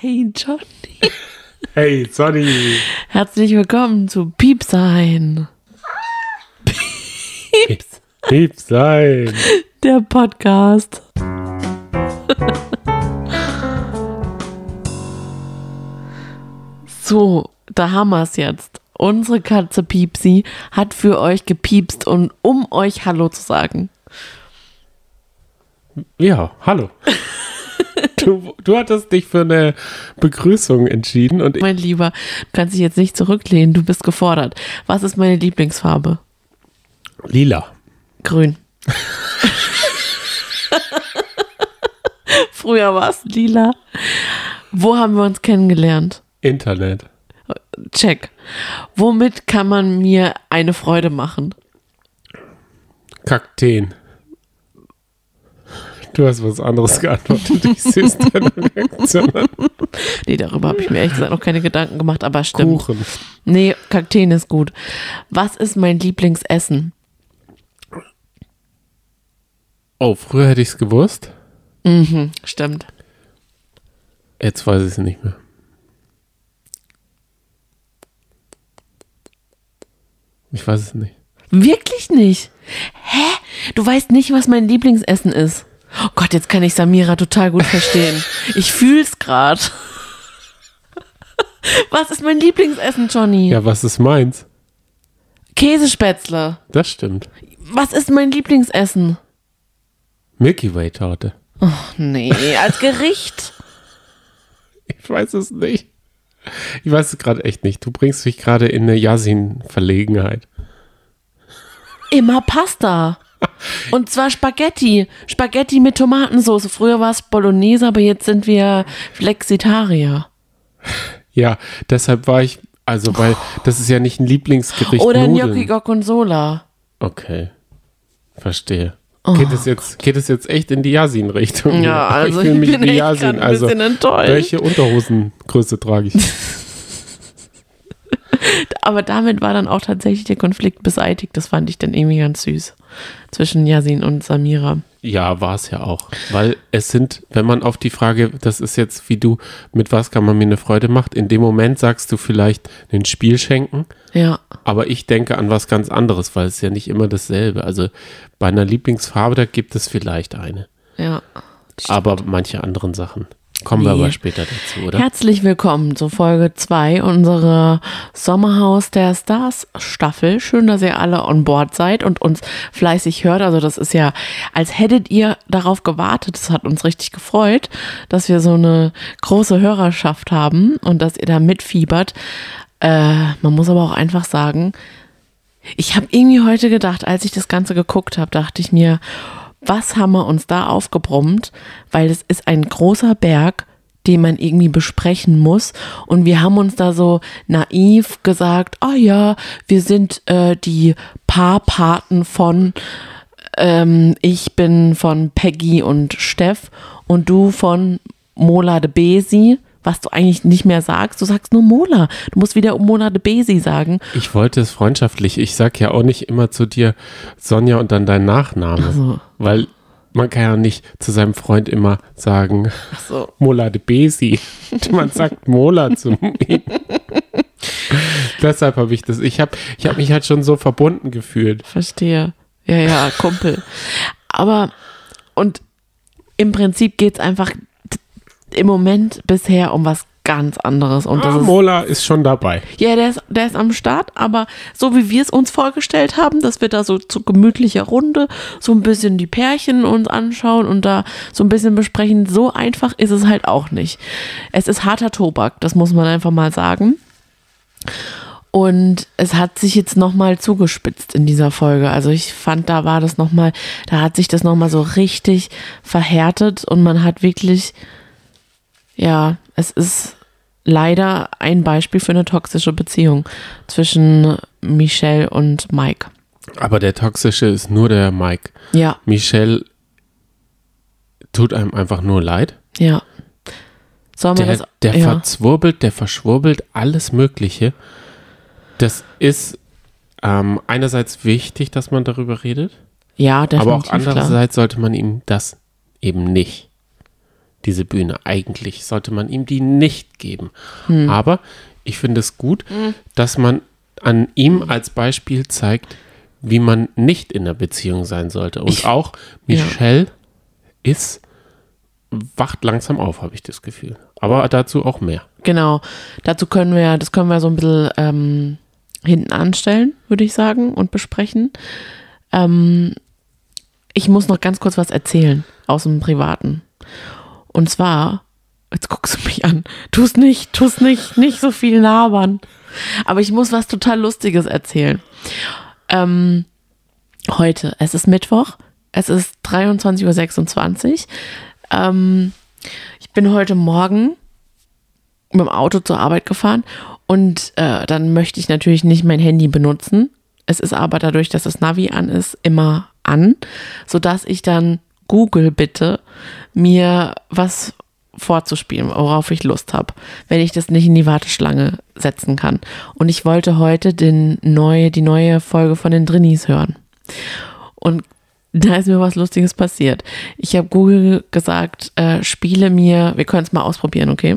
Hey Johnny. Hey, Sonny. Herzlich willkommen zu Piepsein. Pieps, sein. der Podcast. so, da haben wir es jetzt. Unsere Katze Piepsi hat für euch gepiepst und um euch Hallo zu sagen. Ja, hallo. Du, du hattest dich für eine Begrüßung entschieden und ich, Mein Lieber, du kannst dich jetzt nicht zurücklehnen, du bist gefordert. Was ist meine Lieblingsfarbe? lila. Grün. Früher war es lila. Wo haben wir uns kennengelernt? Internet. Check. Womit kann man mir eine Freude machen? Kakteen. Du hast was anderes geantwortet. Ich sehe es deine Reaktion an. Nee, darüber habe ich mir ehrlich gesagt noch keine Gedanken gemacht, aber stimmt. Kuchen. Nee, Kakteen ist gut. Was ist mein Lieblingsessen? Oh, früher hätte ich es gewusst. Mhm, stimmt. Jetzt weiß ich es nicht mehr. Ich weiß es nicht. Wirklich nicht? Hä? Du weißt nicht, was mein Lieblingsessen ist. Oh Gott, jetzt kann ich Samira total gut verstehen. Ich fühl's grad. Was ist mein Lieblingsessen, Johnny? Ja, was ist meins? Käsespätzle. Das stimmt. Was ist mein Lieblingsessen? Milky Way Torte. Nee, als Gericht. Ich weiß es nicht. Ich weiß es gerade echt nicht. Du bringst mich gerade in eine Yasin-Verlegenheit. Immer Pasta. Und zwar Spaghetti. Spaghetti mit Tomatensauce. Früher war es Bolognese, aber jetzt sind wir Flexitarier. Ja, deshalb war ich, also weil das ist ja nicht ein Lieblingsgericht. Oder. Gnocchi Gorgonzola. Okay, verstehe. Geht es jetzt, geht es jetzt echt in die Yasin-Richtung? Oh. Ja, also ich fühle mich bin echt Yasin. ein Also bisschen enttäuscht. welche Unterhosengröße trage ich? Aber damit war dann auch tatsächlich der Konflikt beseitigt. Das fand ich dann irgendwie ganz süß. Zwischen Yasin und Samira. Ja, war es ja auch. Weil es sind, wenn man auf die Frage, das ist jetzt wie du, mit was kann man mir eine Freude macht, in dem Moment sagst du vielleicht ein Spiel schenken, Ja. aber ich denke an was ganz anderes, weil es ja nicht immer dasselbe. Also bei einer Lieblingsfarbe, da gibt es vielleicht eine. Ja. Aber manche anderen Sachen. Kommen wir aber später dazu, oder? Herzlich willkommen zu Folge 2 unserer Sommerhaus der Stars Staffel. Schön, dass ihr alle on board seid und uns fleißig hört. Also das ist ja, als hättet ihr darauf gewartet. Das hat uns richtig gefreut, dass wir so eine große Hörerschaft haben und dass ihr da mitfiebert. Äh, man muss aber auch einfach sagen, ich habe irgendwie heute gedacht, als ich das Ganze geguckt habe, dachte ich mir, was haben wir uns da aufgebrummt? Weil es ist ein großer Berg, den man irgendwie besprechen muss. Und wir haben uns da so naiv gesagt, ah ja, wir sind äh, die Paarpaten von, ähm, ich bin von Peggy und Steff und du von Mola de Besi, was du eigentlich nicht mehr sagst. Du sagst nur Mola. Du musst wieder Mola de Besi sagen. Ich wollte es freundschaftlich. Ich sag ja auch nicht immer zu dir Sonja und dann dein Nachname. so. Weil man kann ja nicht zu seinem Freund immer sagen, So. Mola de Besi. Man sagt Mola zu ihm. Deshalb habe ich das. Ich habe ich hab mich halt schon so verbunden gefühlt. Verstehe. Ja, ja, Kumpel. Aber, und im Prinzip geht es einfach im Moment bisher um was ganz anderes. Und das Ah, ist, Mola ist schon dabei. ja, der ist, der ist am Start, aber so wie wir es uns vorgestellt haben, dass wir da so zu gemütlicher Runde so ein bisschen die Pärchen uns anschauen und da so ein bisschen besprechen, so einfach ist es halt auch nicht. Es ist harter Tobak, das muss man einfach mal sagen. Und es hat sich jetzt nochmal zugespitzt in dieser Folge. Also ich fand, da war das nochmal, da hat sich das nochmal so richtig verhärtet und man hat wirklich, ja, es ist leider ein Beispiel für eine toxische Beziehung zwischen Michelle und Mike. Aber der Toxische ist nur der Mike. Ja, Michelle tut einem einfach nur leid. ja. Sollen wir Der, das? der ja. verzwirbelt, der verschwurbelt alles Mögliche. Das ist ähm, einerseits wichtig, dass man darüber redet, ja, aber definitiv. auch klar. andererseits sollte man ihm das eben nicht diese Bühne. Eigentlich sollte man ihm die nicht geben. Hm. Aber ich finde es gut, dass man an ihm als Beispiel zeigt, wie man nicht in der Beziehung sein sollte. Und Ich- auch Michelle ist, wacht langsam auf, habe ich das Gefühl. Aber dazu auch mehr. Genau. Dazu können wir, das können wir so ein bisschen ähm, hinten anstellen, würde ich sagen, und besprechen. Ähm, ich muss noch ganz kurz was erzählen aus dem Privaten. Und zwar, jetzt guckst du mich an. Tu's nicht, tu's nicht, nicht so viel labern. Aber ich muss was total Lustiges erzählen. Ähm, heute, es ist Mittwoch, es ist 23.26 Uhr. Ähm, ich bin heute Morgen mit dem Auto zur Arbeit gefahren und äh, dann möchte ich natürlich nicht mein Handy benutzen. Es ist aber dadurch, dass das Navi an ist, immer an, sodass ich dann Google bitte, mir was vorzuspielen, worauf ich Lust habe, wenn ich das nicht in die Warteschlange setzen kann. Und ich wollte heute den neue, die neue Folge von den Drinnies hören. Und da ist mir was Lustiges passiert. Ich habe Google gesagt, äh, spiele mir, wir können es mal ausprobieren, okay?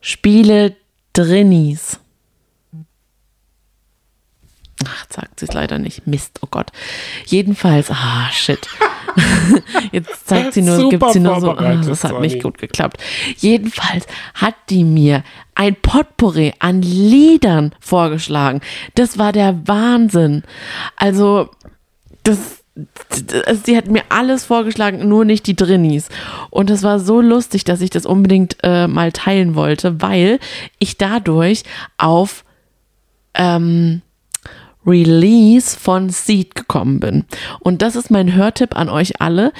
Spiele Drinnies. Ach, sagt sie es leider nicht. Mist, oh Gott. Jedenfalls, ah, shit. Jetzt zeigt sie nur, Super gibt sie nur so, ah, das hat nicht gut geklappt. Jedenfalls hat die mir ein Potpourri an Liedern vorgeschlagen. Das war der Wahnsinn. Also, das, das, sie hat mir alles vorgeschlagen, nur nicht die Drinnies. Und das war so lustig, dass ich das unbedingt äh, mal teilen wollte, weil ich dadurch auf ähm, Release von Seed gekommen bin. Und das ist mein Hörtipp an euch alle.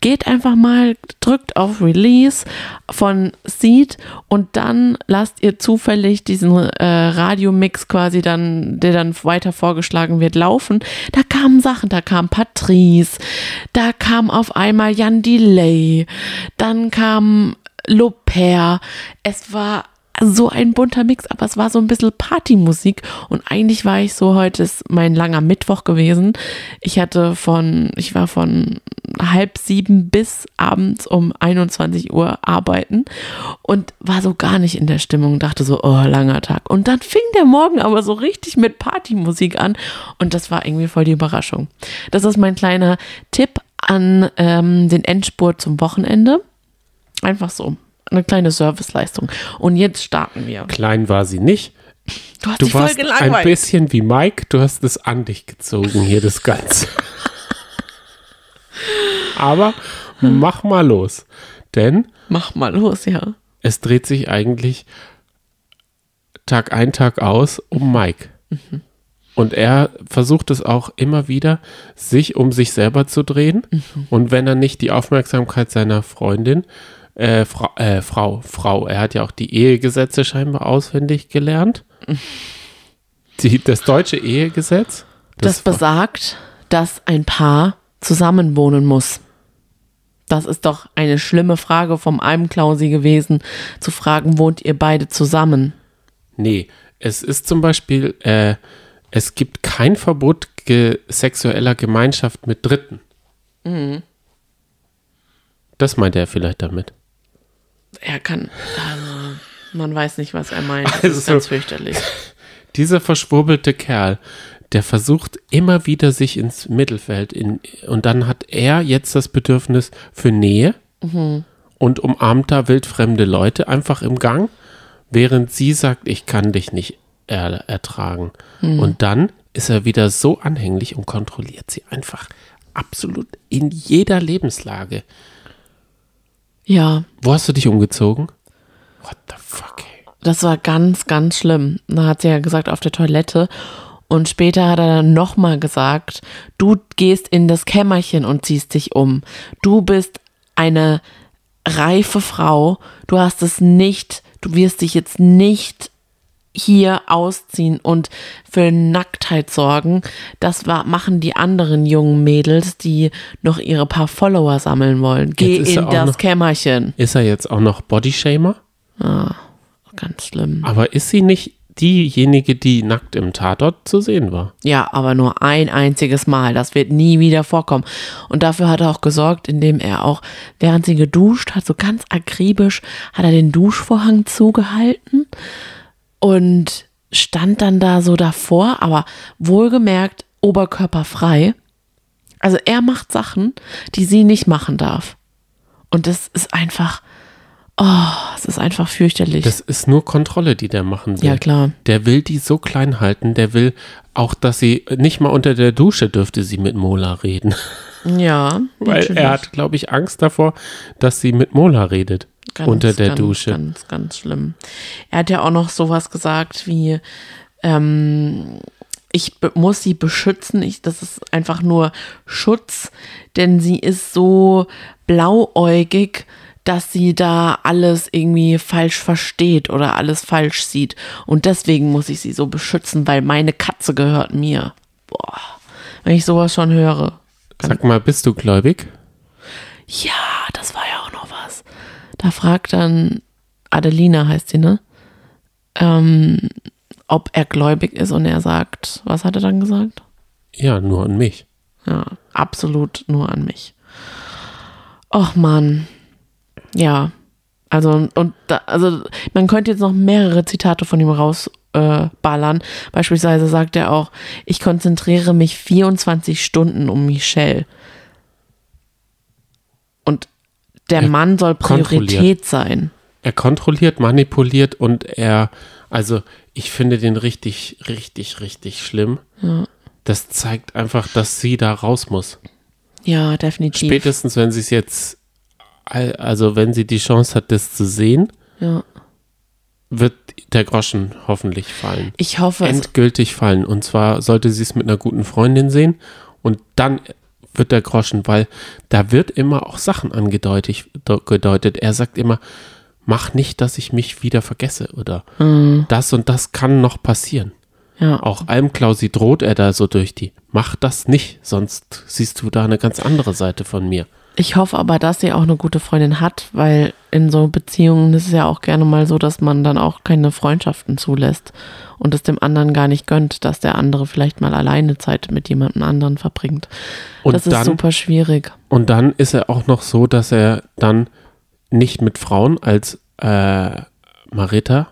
Geht einfach mal, drückt auf Release von Seed und dann lasst ihr zufällig diesen äh, Radiomix quasi dann, der dann weiter vorgeschlagen wird, laufen. Da kamen Sachen, da kam Patrice, da kam auf einmal Jan Delay, dann kam Loper. Es war so ein bunter Mix, aber es war so ein bisschen Partymusik und eigentlich war ich so, heute ist mein langer Mittwoch gewesen. Ich hatte von, ich war von halb sieben bis abends um 21 Uhr arbeiten und war so gar nicht in der Stimmung, dachte so, oh, langer Tag. Und dann fing der Morgen aber so richtig mit Partymusik an und das war irgendwie voll die Überraschung. Das ist mein kleiner Tipp an ähm, den Endspurt zum Wochenende. Einfach so. Eine kleine Serviceleistung. Und jetzt starten wir. Klein war sie nicht. Du hast Du warst ein bisschen wie Mike, du hast es an dich gezogen hier, das Ganze. Aber mach mal los. Denn Mach mal los, ja. es dreht sich eigentlich Tag ein, Tag aus um Mike. Und er versucht es auch immer wieder, sich um sich selber zu drehen. Und wenn er nicht die Aufmerksamkeit seiner Freundin, äh, Frau, äh, Frau, Frau, er hat ja auch die Ehegesetze scheinbar auswendig gelernt. Die, das deutsche Ehegesetz. Das, besagt, dass ein Paar zusammenwohnen muss. Das ist doch eine schlimme Frage vom Almklausi gewesen, zu fragen, wohnt ihr beide zusammen? Nee, es ist zum Beispiel, äh, es gibt kein Verbot ge sexueller Gemeinschaft mit Dritten. Das meint er vielleicht damit. Er kann, also, man weiß nicht, was er meint. Das Also- ist ganz fürchterlich. Dieser verschwurbelte Kerl, der versucht immer wieder sich ins Mittelfeld in, und dann hat er jetzt das Bedürfnis für Nähe und umarmt da wildfremde Leute einfach im Gang, während sie sagt, ich kann dich nicht er ertragen. Und dann ist er wieder so anhänglich und kontrolliert sie einfach absolut in jeder Lebenslage. Ja, Wo hast du dich umgezogen? What the fuck, ey. das war ganz, ganz schlimm. Da hat sie ja gesagt, auf der Toilette. Und später hat er dann nochmal gesagt, du gehst in das Kämmerchen und ziehst dich um. Du bist eine reife Frau. Du hast es nicht, du wirst dich jetzt nicht hier ausziehen und für Nacktheit sorgen. Das war, machen die anderen jungen Mädels, die noch ihre paar Follower sammeln wollen. Geh in das noch- Kämmerchen. Ist er jetzt auch noch Bodyshamer? Ganz schlimm. Aber ist sie nicht diejenige, die nackt im Tatort zu sehen war. Ja, aber nur ein einziges Mal. Das wird nie wieder vorkommen. Und dafür hat er auch gesorgt, indem er auch, während sie geduscht hat, so ganz akribisch, hat er den Duschvorhang zugehalten und stand dann da so davor, aber wohlgemerkt oberkörperfrei. Also er macht Sachen, die sie nicht machen darf. Und das ist einfach, oh, es ist einfach fürchterlich. Das ist nur Kontrolle, die der machen will. ja, klar. Der will die so klein halten, der will auch, dass sie nicht mal unter der Dusche dürfte sie mit Mola reden. Ja. Weil natürlich. er hat, glaube ich, Angst davor, dass sie mit Mola redet. Ganz, unter der ganz, Dusche. Ganz, ganz schlimm. Er hat ja auch noch sowas gesagt wie, ähm, ich muss sie beschützen. Ich, das ist einfach nur Schutz, denn sie ist so blauäugig, dass sie da alles irgendwie falsch versteht oder alles falsch sieht. Und deswegen muss ich sie so beschützen, weil meine Katze gehört mir. Boah, wenn ich sowas schon höre. Sag mal, bist du gläubig? Ja, das war ja auch noch was. Da fragt dann Adelina, heißt sie, ne? Ähm, ob er gläubig ist und er sagt, was hat er dann gesagt? Ja, nur an mich. Ja, absolut nur an mich. Och Mann. Ja. Also, und da, also man könnte jetzt noch mehrere Zitate von ihm rausballern. Äh. Beispielsweise sagt er auch, ich konzentriere mich 24 Stunden um Michelle. Und der Er Mann soll. Priorität sein. Er kontrolliert, manipuliert und er, also ich finde den richtig, richtig, richtig schlimm. Das zeigt einfach, dass sie da raus muss. Ja, definitiv. Spätestens, wenn sie es jetzt, al- also wenn sie die Chance hat, das zu sehen, Ja. wird der Groschen hoffentlich fallen. Ich hoffe, es, Endgültig fallen. Und zwar sollte sie es mit einer guten Freundin sehen und dann wird der Groschen, weil da wird immer auch Sachen angedeutet. Gedeutet. Er sagt immer, mach nicht, dass ich mich wieder vergesse oder das und das kann noch passieren. ja. Auch Almklausi droht er da so durch die. Mach das nicht, sonst siehst du da eine ganz andere Seite von mir. Ich hoffe aber, dass sie auch eine gute Freundin hat, weil in so Beziehungen ist es ja auch gerne mal so, dass man dann auch keine Freundschaften zulässt und es dem anderen gar nicht gönnt, dass der andere vielleicht mal alleine Zeit mit jemandem anderen verbringt. Und das ist dann- super schwierig. Und dann ist er auch noch so, dass er dann nicht mit Frauen als äh, Marita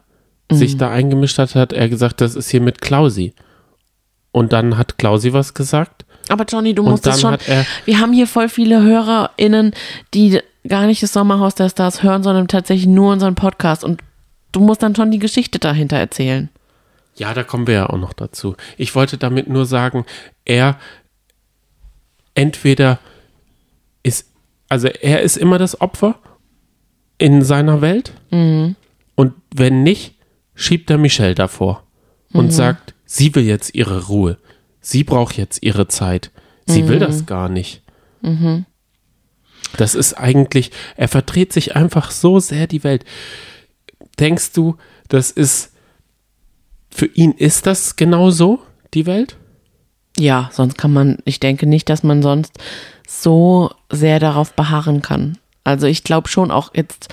sich Mhm. da eingemischt hat, hat er gesagt, das ist hier mit Klausi. Und dann hat Klausi was gesagt. Aber Johnny, du musst es dann schon. Wir haben hier voll viele HörerInnen, die gar nicht das Sommerhaus der Stars hören, sondern tatsächlich nur unseren Podcast. Und du musst dann schon die Geschichte dahinter erzählen. Ja, da kommen wir ja auch noch dazu. Ich wollte damit nur sagen, er entweder ist, also er ist immer das Opfer in seiner Welt und wenn nicht, schiebt er Michelle davor und sagt, sie will jetzt ihre Ruhe, sie braucht jetzt ihre Zeit, sie will das gar nicht. Das ist eigentlich, er verdreht sich einfach so sehr die Welt. Denkst du, das ist, für ihn ist das genau so, die Welt? Ja, sonst kann man, ich denke nicht, dass man sonst so sehr darauf beharren kann. Also ich glaube schon auch jetzt,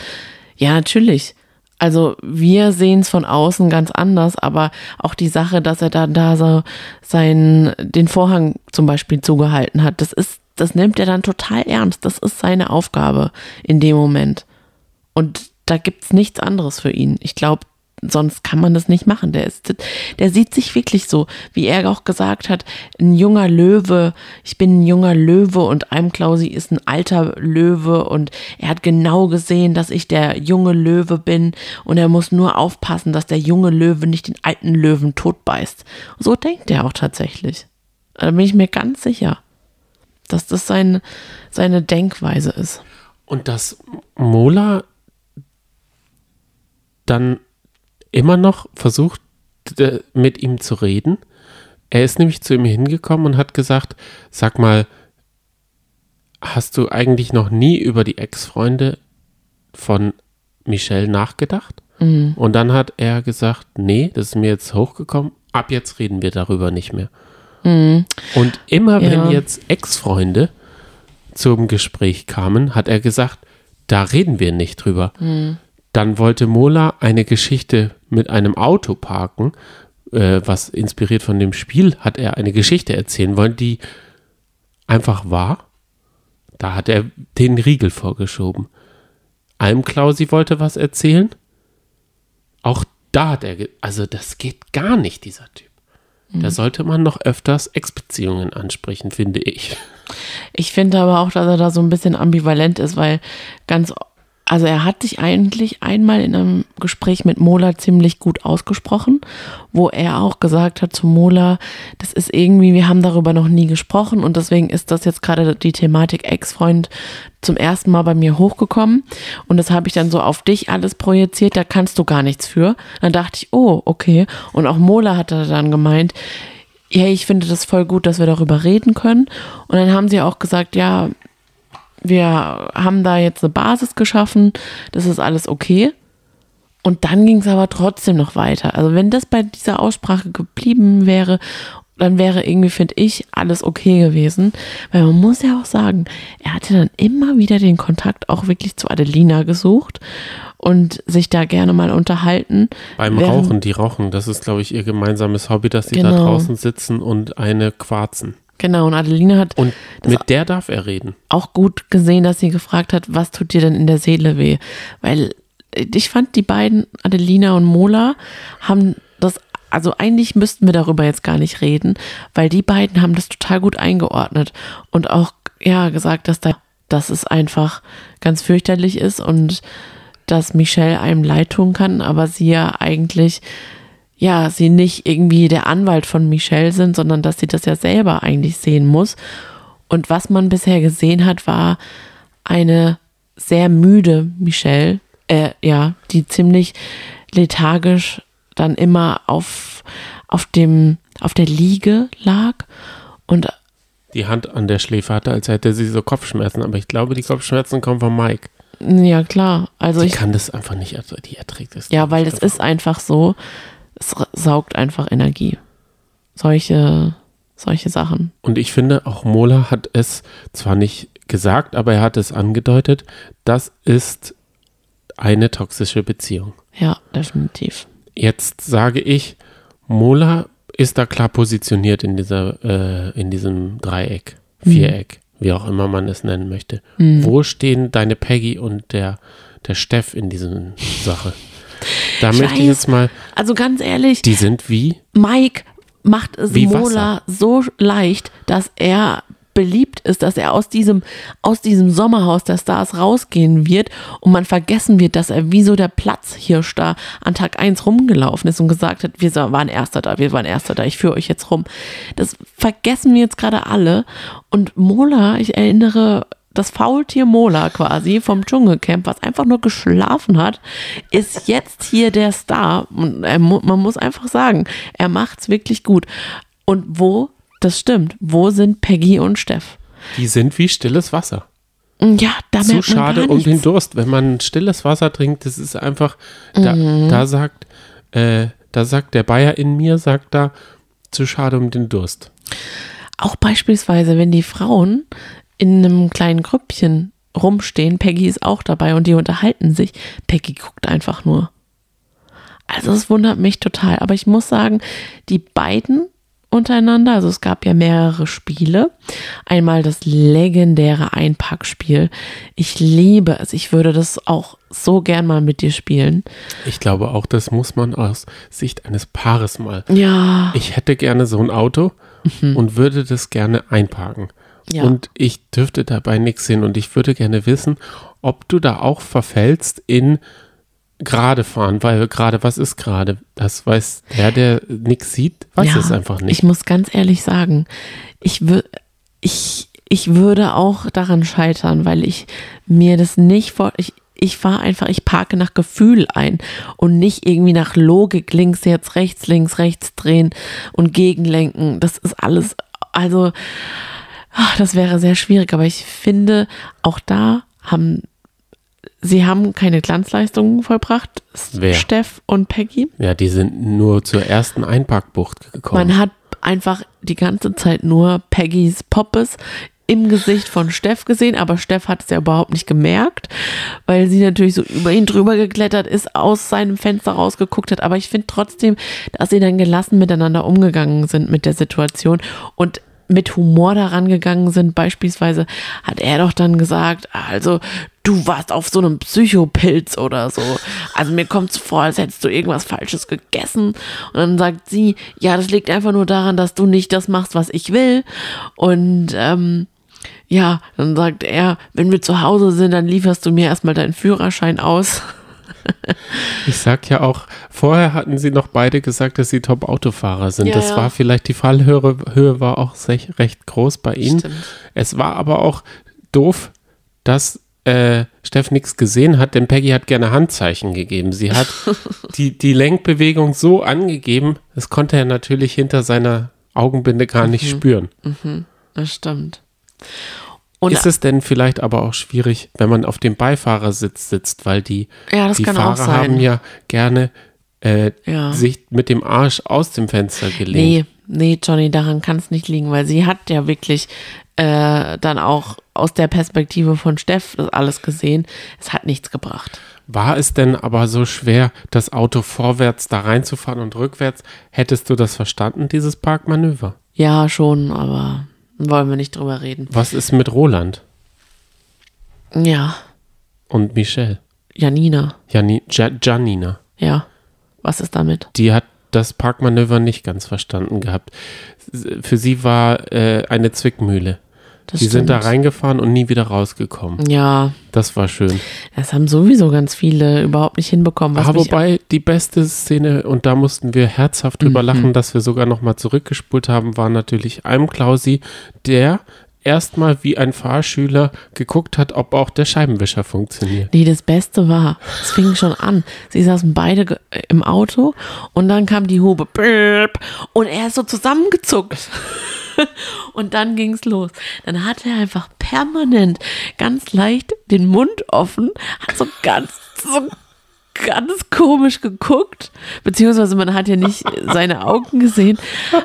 ja, natürlich. Also wir sehen es von außen ganz anders, aber auch die Sache, dass er dann da so seinen, den Vorhang zum Beispiel zugehalten hat, das ist, das nimmt er dann total ernst. Das ist seine Aufgabe in dem Moment. Und da gibt's nichts anderes für ihn. Ich glaube, sonst kann man das nicht machen. Der ist, der sieht sich wirklich so, wie er auch gesagt hat, ein junger Löwe. Ich bin ein junger Löwe und Almklausi ist ein alter Löwe und er hat genau gesehen, dass ich der junge Löwe bin und er muss nur aufpassen, dass der junge Löwe nicht den alten Löwen totbeißt. So denkt er auch tatsächlich. Da bin ich mir ganz sicher, dass das seine, seine Denkweise ist. Und dass Mola dann immer noch versucht, mit ihm zu reden. Er ist nämlich zu ihm hingekommen und hat gesagt, sag mal, hast du eigentlich noch nie über die Ex-Freunde von Michelle nachgedacht? Und dann hat er gesagt, nee, das ist mir jetzt hochgekommen, ab jetzt reden wir darüber nicht mehr. Und immer Ja. wenn jetzt Ex-Freunde zum Gespräch kamen, hat er gesagt, da reden wir nicht drüber. Dann wollte Mola eine Geschichte mit einem Auto parken, äh, was inspiriert von dem Spiel, hat er eine Geschichte erzählen wollen, die einfach war. Da hat er den Riegel vorgeschoben. Almklausi wollte was erzählen. Auch da hat er, also das geht gar nicht, dieser Typ. Da sollte man noch öfters Ex-Beziehungen ansprechen, finde ich. Ich finde aber auch, dass er da so ein bisschen ambivalent ist, weil ganz, also er hat sich eigentlich einmal in einem Gespräch mit Mola ziemlich gut ausgesprochen, wo er auch gesagt hat zu Mola, das ist irgendwie, wir haben darüber noch nie gesprochen und deswegen ist das jetzt gerade die Thematik Ex-Freund zum ersten Mal bei mir hochgekommen und das habe ich dann so auf dich alles projiziert, da kannst du gar nichts für. Dann dachte ich, oh, okay. Und auch Mola hat da dann gemeint, hey, ich finde das voll gut, dass wir darüber reden können. Und dann haben sie auch gesagt, ja, wir haben da jetzt eine Basis geschaffen, das ist alles okay. Und dann ging es aber trotzdem noch weiter. Also wenn das bei dieser Aussprache geblieben wäre, dann wäre irgendwie, finde ich, alles okay gewesen. Weil man muss ja auch sagen, er hatte dann immer wieder den Kontakt auch wirklich zu Adelina gesucht und sich da gerne mal unterhalten. Beim Während- Rauchen, die rauchen, das ist, glaube ich, ihr gemeinsames Hobby, dass sie da Genau. draußen sitzen und eine quarzen. Genau, und Adelina hat Und mit der darf er reden. auch gut gesehen, dass sie gefragt hat, was tut dir denn in der Seele weh? Weil ich fand, die beiden, Adelina und Mola, haben das, also eigentlich müssten wir darüber jetzt gar nicht reden, weil die beiden haben das total gut eingeordnet und auch, ja, gesagt, dass da, dass es einfach ganz fürchterlich ist und dass Michelle einem leid tun kann, aber sie ja eigentlich ja, sie nicht irgendwie der Anwalt von Michelle sind, sondern dass sie das ja selber eigentlich sehen muss. Und was man bisher gesehen hat, war eine sehr müde Michelle, äh, ja, die ziemlich lethargisch dann immer auf, auf dem, auf der Liege lag und Die Hand an der Schläfe hatte, als hätte sie so Kopfschmerzen. Aber ich glaube, die Kopfschmerzen kommen von Mike. ja klar, also Die ich, kann das einfach nicht, ertra- die erträgt es. ja, weil es ist einfach so, es saugt einfach Energie. Solche, solche Sachen. Und ich finde, auch Mola hat es zwar nicht gesagt, aber er hat es angedeutet, das ist eine toxische Beziehung. Ja, definitiv. Jetzt sage ich, Mola ist da klar positioniert in dieser, äh, in diesem Dreieck, Viereck, wie auch immer man es nennen möchte. Wo stehen deine Peggy und der, der Steff in dieser Sache? Da Ich möchte ich weiß. jetzt mal, Also ganz ehrlich, die sind wie? Mike macht es Wie Mola so leicht, dass er beliebt ist, dass er aus diesem, aus diesem Sommerhaus der Stars rausgehen wird und man vergessen wird, dass er wie so der Platzhirsch da an Tag 1 rumgelaufen ist und gesagt hat, wir waren Erster da, wir waren Erster da, ich führe euch jetzt rum. Das vergessen wir jetzt gerade alle und Mola, ich erinnere das Faultier Mola quasi vom Dschungelcamp, was einfach nur geschlafen hat, ist jetzt hier der Star. Und er, man muss einfach sagen, er macht's wirklich gut. Und wo, das stimmt, wo sind Peggy und Steff? Die sind wie stilles Wasser. Ja, da Zu merkt man schade um den Durst. Wenn man stilles Wasser trinkt, das ist einfach, da, Mhm. da sagt, äh, da sagt der Bayer in mir, sagt da, zu schade um den Durst. Auch beispielsweise, wenn die Frauen in einem kleinen Grüppchen rumstehen, Peggy ist auch dabei und die unterhalten sich, Peggy guckt einfach nur. Also es wundert mich total. Aber ich muss sagen, die beiden untereinander, also es gab ja mehrere Spiele. Einmal das legendäre Einpackspiel. Ich liebe es. Ich würde das auch so gern mal mit dir spielen. Ich glaube auch, das muss man aus Sicht eines Paares mal. Ja. Ich hätte gerne so ein Auto und würde das gerne einparken. Ja. Und ich dürfte dabei nichts sehen. Und ich würde gerne wissen, ob du da auch verfällst in gerade fahren, weil gerade, was ist gerade? Das weiß der, der nichts sieht, weiß ja, es einfach nicht. Ich muss ganz ehrlich sagen, ich, wür- ich, ich würde auch daran scheitern, weil ich mir das nicht vor. Ich, ich fahre einfach, ich parke nach Gefühl ein und nicht irgendwie nach Logik links, jetzt rechts, links, rechts drehen und gegenlenken. Das ist alles, also, ah, das wäre sehr schwierig, aber ich finde, auch da haben, sie haben keine Glanzleistungen vollbracht, Wer? Steff und Peggy. Ja, die sind nur zur ersten Einparkbucht gekommen. Man hat einfach die ganze Zeit nur Peggys Poppes im Gesicht von Steff gesehen, aber Steff hat es ja überhaupt nicht gemerkt, weil sie natürlich so über ihn drüber geklettert ist, aus seinem Fenster rausgeguckt hat. Aber ich finde trotzdem, dass sie dann gelassen miteinander umgegangen sind mit der Situation und mit Humor daran gegangen sind. Beispielsweise hat er doch dann gesagt, also du warst auf so einem Psychopilz oder so. Also mir kommt es vor, als hättest du irgendwas Falsches gegessen. Und dann sagt sie, ja, das liegt einfach nur daran, dass du nicht das machst, was ich will. Und ähm, ja, dann sagt er, wenn wir zu Hause sind, dann lieferst du mir erstmal deinen Führerschein aus. Ich sag ja auch, vorher hatten sie noch beide gesagt, dass sie Top-Autofahrer sind. Ja, das ja. war vielleicht, die Fallhöhe Höhe war auch recht groß bei ihnen. Stimmt. Es war aber auch doof, dass äh, Steff nichts gesehen hat, denn Peggy hat gerne Handzeichen gegeben. Sie hat die, die Lenkbewegung so angegeben, das konnte er natürlich hinter seiner Augenbinde gar Mhm. nicht spüren. Das stimmt. Und ist es denn vielleicht aber auch schwierig, wenn man auf dem Beifahrersitz sitzt, weil die, Ja, das die kann Fahrer auch sein. haben ja gerne äh, Ja. sich mit dem Arsch aus dem Fenster gelehnt. Nee, nee, Johnny, daran kann es nicht liegen, weil sie hat ja wirklich äh, dann auch aus der Perspektive von Steff das alles gesehen. Es hat nichts gebracht. War es denn aber so schwer, das Auto vorwärts da reinzufahren und rückwärts? Hättest du das verstanden, dieses Parkmanöver? Ja, schon, aber wollen wir nicht drüber reden. Was ist mit Roland Ja, und Michelle? Janina, Jani, ja, Janina. ja. Was ist damit? Die hat das Parkmanöver nicht ganz verstanden gehabt. Für sie war äh, eine Zwickmühle. Das Die sind da stimmt. reingefahren und nie wieder rausgekommen. Ja, Das war schön. das haben sowieso ganz viele überhaupt nicht hinbekommen. Was Aber wobei die beste Szene, und da mussten wir herzhaft drüber Mhm. lachen, dass wir sogar nochmal zurückgespult haben, war natürlich Alm Klausi, der erstmal wie ein Fahrschüler geguckt hat, ob auch der Scheibenwischer funktioniert. Nee, das Beste war, es fing schon an. Sie saßen beide im Auto und dann kam die Hube und er ist so zusammengezuckt. Und dann ging's los. Dann hat er einfach permanent ganz leicht den Mund offen, hat so ganz, so ganz komisch geguckt, beziehungsweise man hat ja nicht seine Augen gesehen,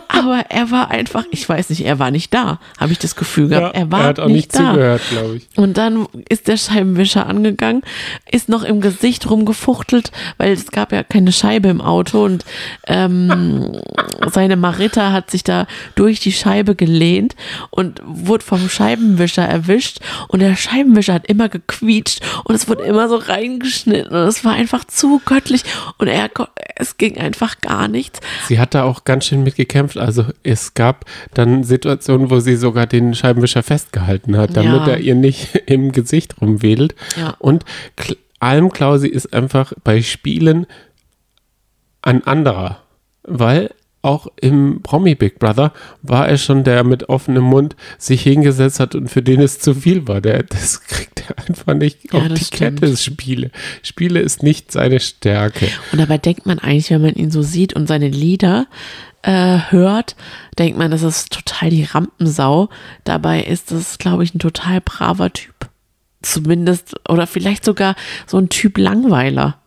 aber er war einfach, ich weiß nicht, er war nicht da, habe ich das Gefühl gehabt. er war er hat auch nicht, nicht da. zugehört, glaube ich. Und dann ist der Scheibenwischer angegangen, ist noch im Gesicht rumgefuchtelt, weil es gab ja keine Scheibe im Auto und ähm, seine Marita hat sich da durch die Scheibe gelehnt und wurde vom Scheibenwischer erwischt und der Scheibenwischer hat immer gequietscht und es wurde immer so reingeschnitten und es war einfach zu göttlich und er, es ging einfach gar nichts. Sie hat da auch ganz schön mitgekämpft. Also es gab dann Situationen, wo sie sogar den Scheibenwischer festgehalten hat, damit Ja. er ihr nicht im Gesicht rumwedelt. Ja. Und Alm Klausi ist einfach bei Spielen ein anderer, weil auch im Promi Big Brother war er schon der mit offenem Mund sich hingesetzt hat und für den es zu viel war. Der, das kriegt er einfach nicht Ja, auf das die stimmt. Kette. Spiele. Spiele ist nicht seine Stärke. Und dabei denkt man eigentlich, wenn man ihn so sieht und seine Lieder äh, hört, denkt man, das ist total die Rampensau. Dabei ist das, glaube ich, ein total braver Typ. Zumindest, oder vielleicht sogar so ein Typ Langweiler.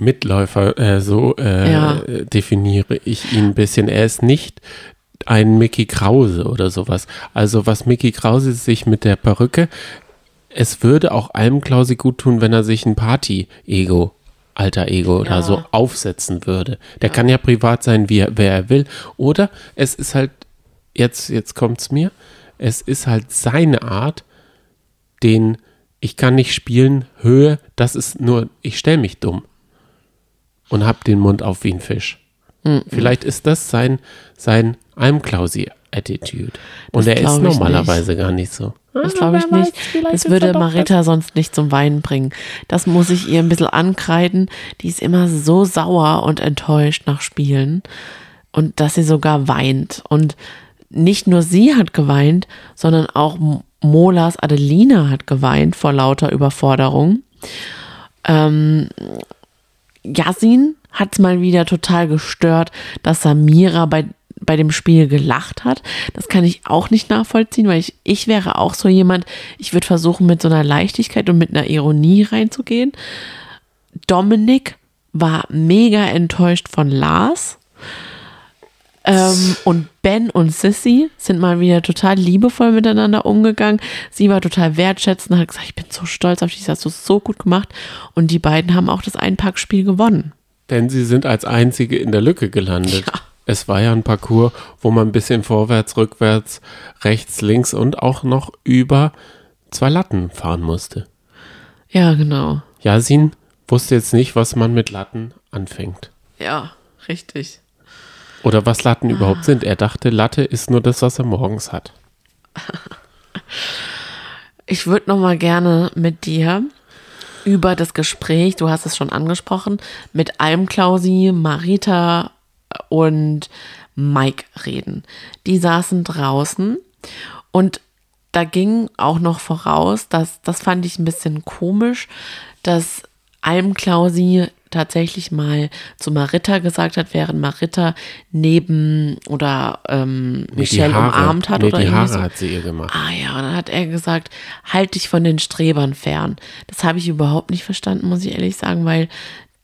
Mitläufer, äh, so äh, Ja. definiere ich ihn ein bisschen. Er ist nicht ein Mickey Krause oder sowas. Also was Mickey Krause sich mit der Perücke, es würde auch Alm Klausi gut tun, wenn er sich ein Party-Ego, Alter-Ego oder Ja. so aufsetzen würde. Der kann ja privat sein, wie er, wer er will. Oder es ist halt, jetzt, jetzt kommt's mir, es ist halt seine Art, den ich kann nicht spielen, Höhe, das ist nur, ich stelle mich dumm und hab den Mund auf wie ein Fisch. Mhm. Vielleicht ist das sein, sein Almklausi-Attitude. Und er ist normalerweise gar nicht so. Das glaube ich nicht. Das würde Marita sonst nicht zum Weinen bringen. Das muss ich ihr ein bisschen ankreiden. Die ist immer so sauer und enttäuscht nach Spielen. Und dass sie sogar weint. Und nicht nur sie hat geweint, sondern auch Molas Adelina hat geweint vor lauter Überforderung. Ähm, Yasin hat es mal wieder total gestört, dass Samira bei, bei dem Spiel gelacht hat. Das kann ich auch nicht nachvollziehen, weil ich, ich wäre auch so jemand, ich würde versuchen, mit so einer Leichtigkeit und mit einer Ironie reinzugehen. Dominik war mega enttäuscht von Lars. Ähm, und Ben und Sissy sind mal wieder total liebevoll miteinander umgegangen. Sie war total wertschätzend hat gesagt, ich bin so stolz auf dich, das hast du so gut gemacht. Und die beiden haben auch das Einpackspiel gewonnen. Denn sie sind als einzige in der Lücke gelandet. Ja. Es war ja ein Parcours, wo man ein bisschen vorwärts, rückwärts, rechts, links und auch noch über zwei Latten fahren musste. Ja, genau. Yasin wusste jetzt nicht, was man mit Latten anfängt. Ja, richtig. Oder was Latten überhaupt sind. Er dachte, Latte ist nur das, was er morgens hat. Ich würde noch mal gerne mit dir über das Gespräch, du hast es schon angesprochen, mit Almklausi, Marita und Mike reden. Die saßen draußen und da ging auch noch voraus, dass das fand ich ein bisschen komisch, dass Almklausi tatsächlich mal zu Marita gesagt hat, während Marita neben oder ähm, Nee, Michelle Haare- umarmt hat nee, oder die irgendwie Haare so. hat sie ihr gemacht. Ah ja, und dann hat er gesagt, halt dich von den Strebern fern. Das habe ich überhaupt nicht verstanden, muss ich ehrlich sagen, weil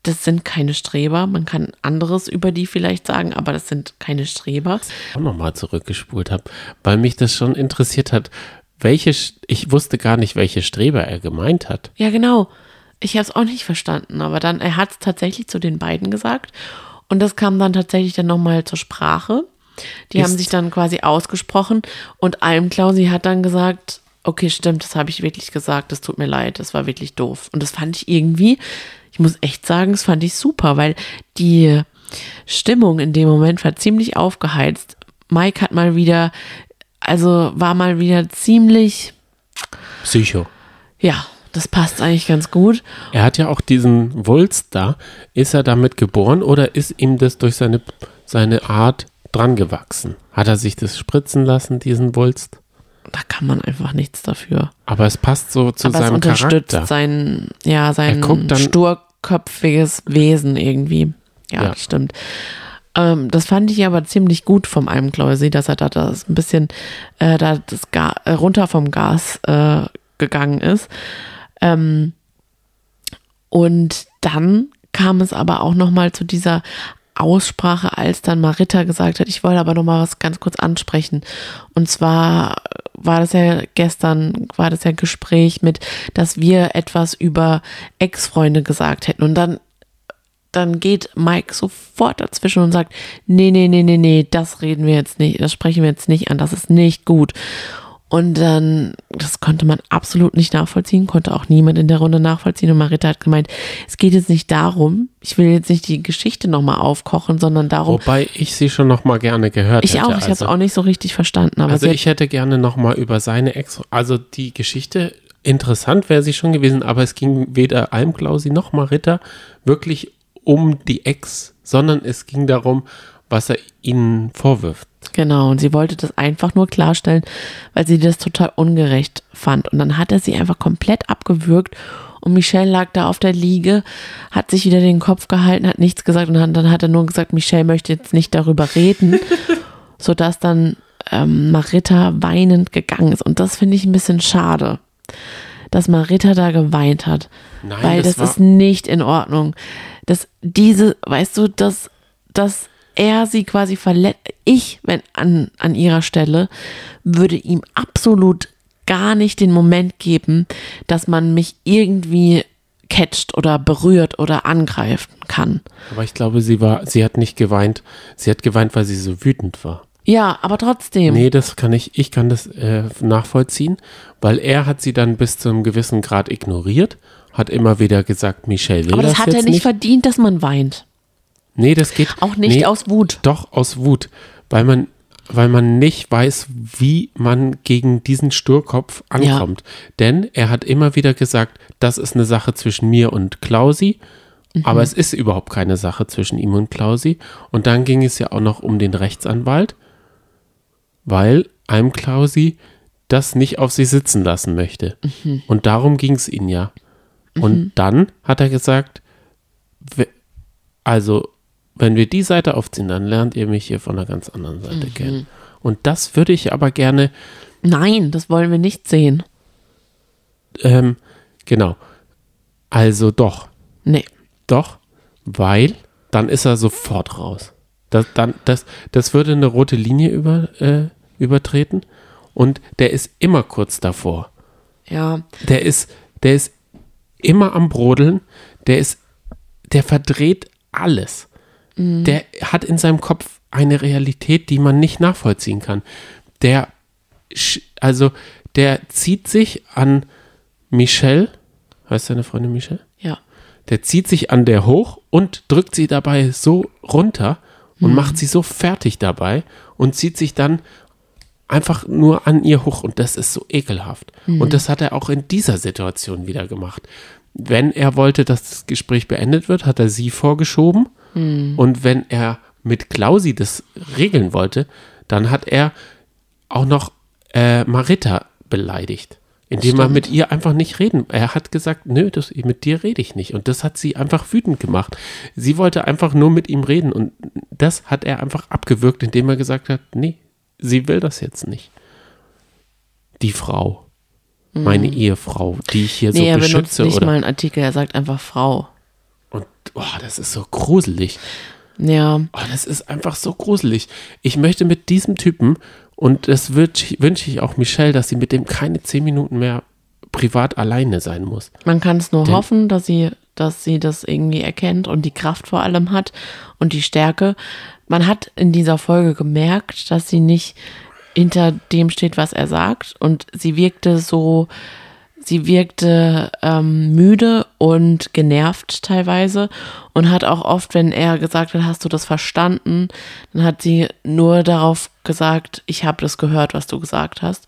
das sind keine Streber. Man kann anderes über die vielleicht sagen, aber das sind keine Streber. auch nochmal zurückgespult habe, weil mich das schon interessiert hat, welche, ich wusste gar nicht, welche Streber er gemeint hat. Ja, genau. Ich habe es auch nicht verstanden, aber dann, er hat es tatsächlich zu den beiden gesagt. Und das kam dann tatsächlich dann nochmal zur Sprache. Die Ist- haben sich dann quasi ausgesprochen und Almklausi hat dann gesagt, okay, stimmt, das habe ich wirklich gesagt, das tut mir leid, das war wirklich doof. Und das fand ich irgendwie, ich muss echt sagen, das fand ich super, weil die Stimmung in dem Moment war ziemlich aufgeheizt. Mike hat mal wieder, also war mal wieder ziemlich, Psycho. ja, das passt eigentlich ganz gut. Er hat ja auch diesen Wulst da. Ist er damit geboren oder ist ihm das durch seine, seine Art dran gewachsen? Hat er sich das spritzen lassen, diesen Wulst? Da kann man einfach nichts dafür. Aber es passt so zu Aber es seinem unterstützt Charakter. sein, ja, sein dann- sturköpfiges Wesen irgendwie. Ja, Ja. das stimmt. Ähm, das fand ich aber ziemlich gut vom Almkläusi, dass er da das ein bisschen äh, da das Ga runter vom Gas äh, gegangen ist. Ähm, und dann kam es aber auch noch mal zu dieser Aussprache, als dann Marita gesagt hat, ich wollte aber noch mal was ganz kurz ansprechen. Und zwar war das ja gestern, war das ja Gespräch mit, dass wir etwas über Ex-Freunde gesagt hätten. Und dann, dann geht Mike sofort dazwischen und sagt, nee, nee, nee, nee, nee, das reden wir jetzt nicht, das sprechen wir jetzt nicht an, das ist nicht gut. Und dann, das konnte man absolut nicht nachvollziehen, konnte auch niemand in der Runde nachvollziehen. Und Marita hat gemeint, es geht jetzt nicht darum, ich will jetzt nicht die Geschichte nochmal aufkochen, sondern darum, Wobei ich sie schon noch mal gerne gehört ich hätte. auch, ich habe es also. auch nicht so richtig verstanden. Aber Also ich hätte gerne noch mal über seine Ex, also die Geschichte, interessant wäre sie schon gewesen, aber es ging weder Almklausi noch Marita wirklich um die Ex, sondern es ging darum, was er ihnen vorwirft. Genau, und sie wollte das einfach nur klarstellen, weil sie das total ungerecht fand. Und dann hat er sie einfach komplett abgewürgt und Michelle lag da auf der Liege, hat sich wieder den Kopf gehalten, hat nichts gesagt und dann, hat er nur gesagt, Michelle möchte jetzt nicht darüber reden, sodass dann ähm, Marita weinend gegangen ist. Und das finde ich ein bisschen schade, dass Marita da geweint hat. Nein, weil das das, ist nicht in Ordnung. Dass diese, weißt du, dass, dass er sie quasi verletzt. Ich, wenn an, an ihrer Stelle, würde ihm absolut gar nicht den Moment geben, dass man mich irgendwie catcht oder berührt oder angreifen kann. Aber ich glaube, sie war, sie hat nicht geweint. Sie hat geweint, weil sie so wütend war. Ja, aber trotzdem. Nee, das kann ich, ich kann das äh, nachvollziehen, weil er hat sie dann bis zu einem gewissen Grad ignoriert, hat immer wieder gesagt, Michelle will aber das, das hat er nicht nicht. verdient, dass man weint. Nee, das geht Auch nicht nee, aus Wut. Doch aus Wut, weil man weil man nicht weiß, wie man gegen diesen Sturkopf ankommt. Denn er hat immer wieder gesagt, das ist eine Sache zwischen mir und Klausi, Mhm. aber es ist überhaupt keine Sache zwischen ihm und Klausi. Und dann ging es ja auch noch um den Rechtsanwalt, weil einem Klausi das nicht auf sich sitzen lassen möchte. Mhm. Und darum ging es ihm ja. Und dann hat er gesagt, also wenn wir die Seite aufziehen, dann lernt ihr mich hier von einer ganz anderen Seite Mhm. kennen. Und das würde ich aber gerne, Nein, das wollen wir nicht sehen. ähm, genau. Also doch, Nee. doch, weil dann ist er sofort raus. Das, dann, das, das würde eine rote Linie über, äh, übertreten und der ist immer kurz davor. Ja, Der ist, der ist immer am Brodeln, der ist, der verdreht alles. Der hat in seinem Kopf eine Realität, die man nicht nachvollziehen kann. Der, also, der zieht sich an Michelle, heißt seine Freundin Michelle? ja. Der zieht sich an der hoch und drückt sie dabei so runter und macht sie so fertig dabei und zieht sich dann einfach nur an ihr hoch und das ist so ekelhaft. Und das hat er auch in dieser Situation wieder gemacht. Wenn er wollte, dass das Gespräch beendet wird, hat er sie vorgeschoben und wenn er mit Klausi das regeln wollte, dann hat er auch noch äh, Marita beleidigt. Indem er mit ihr einfach nicht reden. Er hat gesagt, nö, das, mit dir rede ich nicht. Und das hat sie einfach wütend gemacht. Sie wollte einfach nur mit ihm reden. Und das hat er einfach abgewürgt, indem er gesagt hat, nee, sie will das jetzt nicht. Die Frau. Meine Ehefrau, die ich hier Mhm. Nee, so er benutzt beschütze. nicht Oder, mal einen Artikel, er sagt einfach Frau. Und oh, das ist so gruselig. Ja, Oh, das ist einfach so gruselig. Ich möchte mit diesem Typen, und das wünsch- wünsche ich auch Michelle, dass sie mit dem keine zehn Minuten mehr privat alleine sein muss. man kann es nur Denn- hoffen, dass sie, dass sie das irgendwie erkennt und die Kraft vor allem hat und die Stärke. Man hat in dieser Folge gemerkt, dass sie nicht hinter dem steht, was er sagt. Und sie wirkte so, sie wirkte ähm, müde und genervt teilweise und hat auch oft, wenn er gesagt hat, hast du das verstanden, dann hat sie nur darauf gesagt, ich habe das gehört, was du gesagt hast.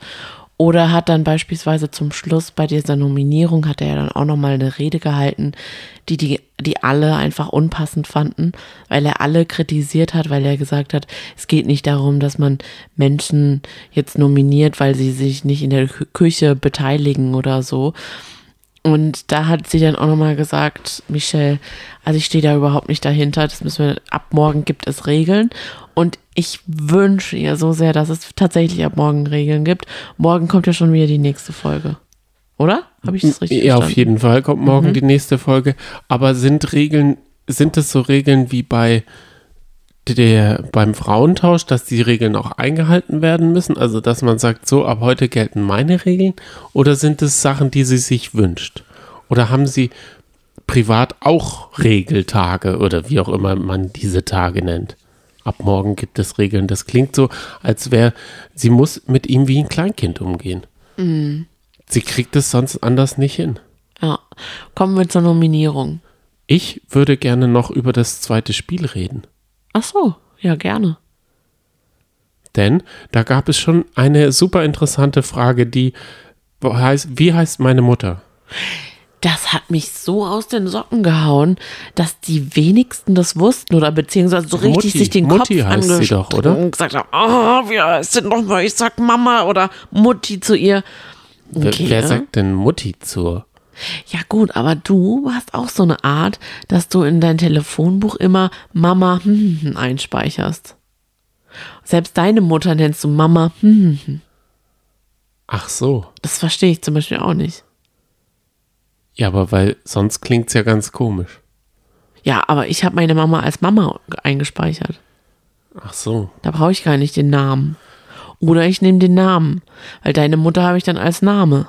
Oder hat dann beispielsweise zum Schluss bei dieser Nominierung, hat er ja dann auch nochmal eine Rede gehalten, die, die, die alle einfach unpassend fanden, weil er alle kritisiert hat, weil er gesagt hat, es geht nicht darum, dass man Menschen jetzt nominiert, weil sie sich nicht in der Kü- Küche beteiligen oder so. Und da hat sie dann auch nochmal gesagt, Michelle, also ich stehe da überhaupt nicht dahinter. Das müssen wir, ab morgen gibt es Regeln. Und ich wünsche ihr so sehr, dass es tatsächlich ab morgen Regeln gibt. Morgen kommt ja schon wieder die nächste Folge. Oder? Habe ich das richtig Ja, auf verstanden? jeden Fall kommt morgen die nächste Folge. Aber sind Regeln, sind es so Regeln wie bei der, beim Frauentausch, dass die Regeln auch eingehalten werden müssen? Also, dass man sagt, so, ab heute gelten meine Regeln? Oder sind es Sachen, die sie sich wünscht? Oder haben sie privat auch Regeltage oder wie auch immer man diese Tage nennt? Ab morgen gibt es Regeln. Das klingt so, als wäre, sie muss mit ihm wie ein Kleinkind umgehen. Sie kriegt es sonst anders nicht hin. Ja. Kommen wir zur Nominierung. Ich würde gerne noch über das zweite Spiel reden. Ach so, ja, gerne. Denn da gab es schon eine super interessante Frage, die heißt, wie heißt meine Mutter? Das hat mich so aus den Socken gehauen, dass die wenigsten das wussten oder beziehungsweise so richtig Mutti. sich den Mutti Kopf heißt sie doch, oder? und gesagt haben, oh, wie heißt denn nochmal? Ich sag Mama oder Mutti zu ihr. Wer- Okay, Wer ja. sagt denn Mutti zur? Ja gut, aber du hast auch so eine Art, dass du in dein Telefonbuch immer Mama hm, hm, einspeicherst. Selbst deine Mutter nennst du Mama. Hm, hm. Ach so. Das verstehe ich zum Beispiel auch nicht. Ja, aber weil sonst klingt es ja ganz komisch. Ja, aber ich habe meine Mama als Mama eingespeichert. Ach so. Da brauche ich gar nicht den Namen. Oder ich nehme den Namen, weil deine Mutter habe ich dann als Name.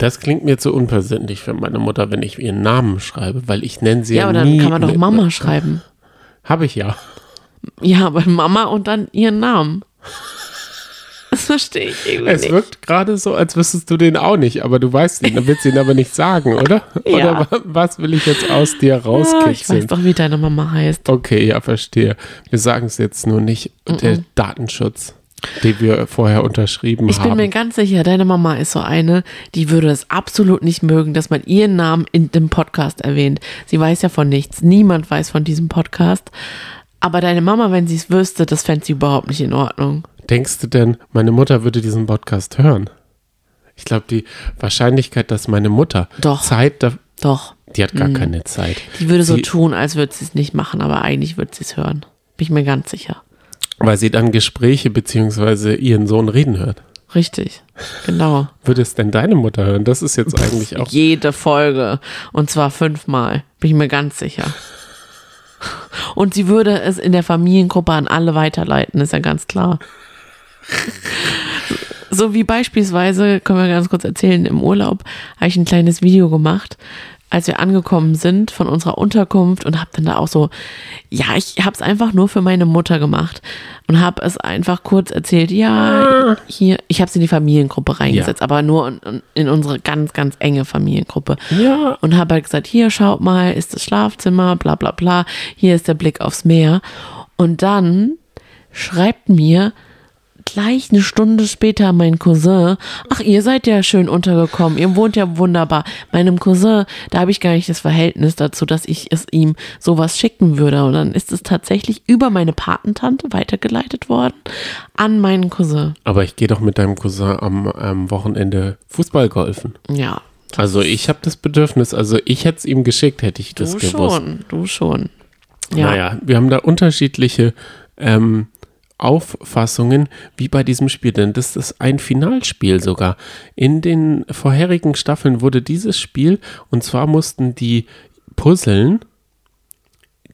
Das klingt mir zu unpersönlich für meine Mutter, wenn ich ihren Namen schreibe, weil ich nenne sie Ja, ja, aber dann nie kann man doch mit- Mama schreiben. Habe ich ja. Ja, aber Mama und dann ihren Namen. Das verstehe ich irgendwie Es nicht. wirkt gerade so, als wüsstest du den auch nicht, aber du weißt ihn, dann willst du ihn aber nicht sagen, oder? Ja. Oder wa- was will ich jetzt aus dir Ja, ich rauskitzeln? weiß doch, wie deine Mama heißt. Okay, ja, verstehe. Wir sagen es jetzt nur nicht. Der Datenschutz, den wir vorher unterschrieben Ich bin haben. mir ganz sicher, deine Mama ist so eine, die würde es absolut nicht mögen, dass man ihren Namen in dem Podcast erwähnt. Sie weiß ja von nichts. Niemand weiß von diesem Podcast. Aber deine Mama, wenn sie es wüsste, das fände sie überhaupt nicht in Ordnung. Denkst du denn, meine Mutter würde diesen Podcast hören? Ich glaube, die Wahrscheinlichkeit, dass meine Mutter Doch. Zeit, da, Doch. die hat gar keine Zeit. Die würde so Sie- tun, als würde sie es nicht machen, aber eigentlich würde sie es hören. Bin ich mir ganz sicher. Weil sie dann Gespräche beziehungsweise ihren Sohn reden hört. Richtig. Genau. Würde es denn deine Mutter hören? Das ist jetzt eigentlich auch. Jede Folge. Und zwar fünfmal. Bin ich mir ganz sicher. Und sie würde es in der Familiengruppe an alle weiterleiten, ist ja ganz klar. So wie beispielsweise, können wir ganz kurz erzählen, im Urlaub habe ich ein kleines Video gemacht, als wir angekommen sind von unserer Unterkunft und habe dann da auch so, ja, ich habe es einfach nur für meine Mutter gemacht und habe es einfach kurz erzählt, ja, hier, ich habe es in die Familiengruppe reingesetzt, Ja. aber nur in, in unsere ganz, ganz enge Familiengruppe. Ja. Und habe halt gesagt, hier, schaut mal, ist das Schlafzimmer, bla bla bla, hier ist der Blick aufs Meer. Und dann schreibt mir gleich eine Stunde später mein Cousin, ach, ihr seid ja schön untergekommen, ihr wohnt ja wunderbar. Meinem Cousin, da habe ich gar nicht das Verhältnis dazu, dass ich es ihm sowas schicken würde. Und dann ist es tatsächlich über meine Patentante weitergeleitet worden an meinen Cousin. Aber ich gehe doch mit deinem Cousin am, am Wochenende Fußball golfen. Ja. Also ich habe das Bedürfnis, also ich hätte es ihm geschickt, hätte ich das Du gewusst. schon, du schon. Ja. Naja, wir haben da unterschiedliche ähm, Auffassungen, wie bei diesem Spiel, denn das ist ein Finalspiel sogar. In den vorherigen Staffeln wurde dieses Spiel, und zwar mussten die puzzeln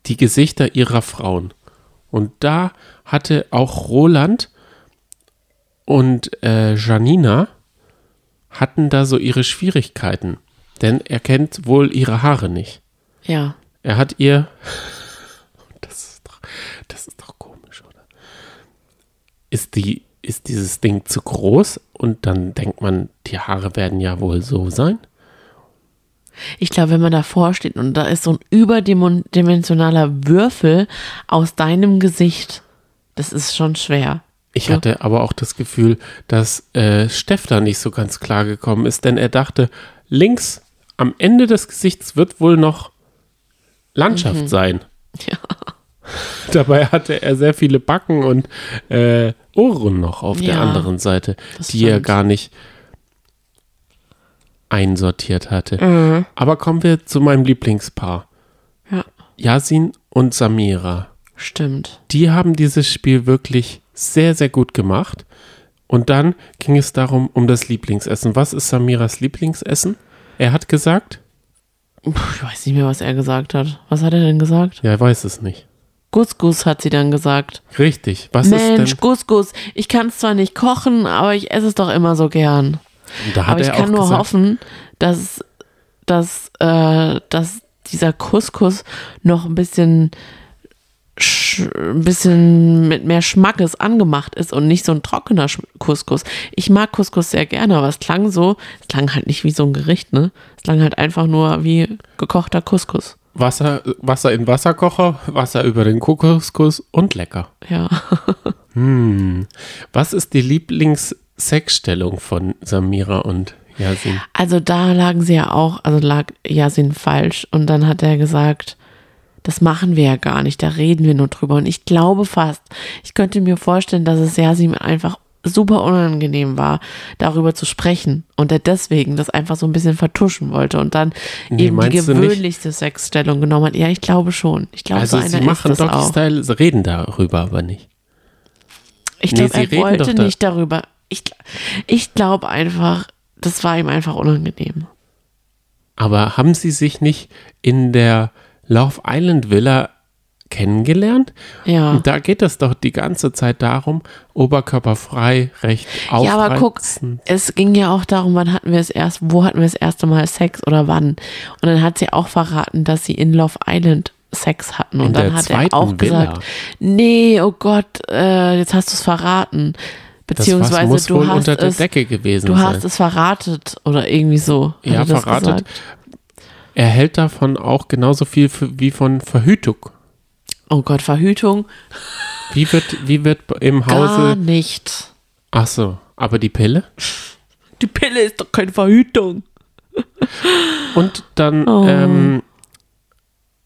die Gesichter ihrer Frauen. Und da hatte auch Roland und äh, Janina hatten da so ihre Schwierigkeiten, denn er kennt wohl ihre Haare nicht. Ja. Er hat ihr. Das ist doch, das ist doch komisch, oder? Ist, die, ist dieses Ding zu groß und dann denkt man, die Haare werden ja wohl so sein? Ich glaube, wenn man davor steht und da ist so ein überdimensionaler Würfel aus deinem Gesicht, das ist schon schwer. Ich Ja. hatte aber auch das Gefühl, dass äh, Steff da nicht so ganz klar gekommen ist, denn er dachte, links am Ende des Gesichts wird wohl noch Landschaft sein. Ja. Dabei hatte er sehr viele Backen und äh, Ohren noch auf der Ja, anderen Seite, die er gar nicht einsortiert hatte. Mhm. Aber kommen wir zu meinem Lieblingspaar. Ja, Yasin und Samira. stimmt. Die haben dieses Spiel wirklich sehr, sehr gut gemacht. Und dann ging es darum, um das Lieblingsessen. Was ist Samiras Lieblingsessen? Er hat gesagt, Ich weiß nicht mehr, was er gesagt hat. Was hat er denn gesagt? ja, er weiß es nicht. Couscous hat sie dann gesagt. Richtig. Was Mensch, ist Couscous, ich kann es zwar nicht kochen, aber ich esse es doch immer so gern. denn? Da hat aber ich er kann auch nur gesagt, hoffen, dass, dass, äh, dass dieser Couscous noch ein bisschen, sch- ein bisschen mit mehr Schmackes angemacht ist und nicht so ein trockener Couscous. Ich mag Couscous sehr gerne, aber es klang so, es klang halt nicht wie so ein Gericht, ne? Es klang halt einfach nur wie gekochter Couscous. Wasser, Wasser in Wasserkocher, Wasser über den Kokoskuss und lecker. Ja. Hm. Was ist die Lieblingssexstellung von Samira und Yasin? Also da lagen sie ja auch, also lag Yasin falsch. Und dann hat er gesagt, das machen wir ja gar nicht, da reden wir nur drüber. Und ich glaube fast, ich könnte mir vorstellen, dass es Yasin einfach super unangenehm war, darüber zu sprechen. Und er deswegen das einfach so ein bisschen vertuschen wollte und dann Nee, eben die gewöhnlichste Sexstellung genommen hat. Ja, ich glaube schon. Ich glaube, Also so sie einer machen ist das auch. Doggy-Style, sie reden darüber aber nicht. Ich Nee, glaube, sie er wollte da- nicht darüber. Ich, ich glaube einfach, das war ihm einfach unangenehm. Aber haben sie sich nicht in der Love Island Villa kennengelernt? Ja. Und da geht es doch die ganze Zeit darum, oberkörperfrei, recht Ja, aber guck, aufreizend. es ging ja auch darum, wann hatten wir es erst, wo hatten wir das erste Mal Sex oder wann. Und dann hat sie auch verraten, dass sie in Love Island Sex hatten. Und In dann hat er auch Villa. gesagt, nee, oh Gott, äh, jetzt hast du es verraten. Das was Beziehungsweise muss du hast unter der es, Decke gewesen du sein. hast es verratet oder irgendwie so. Ja, er verratet. Er hält davon auch genauso viel für, wie von Verhütung. Oh Gott, Verhütung? Wie wird, wie wird im Gar Hause. nicht. Ach so, aber die Pille? Die Pille ist doch keine Verhütung. Und dann Oh. ähm,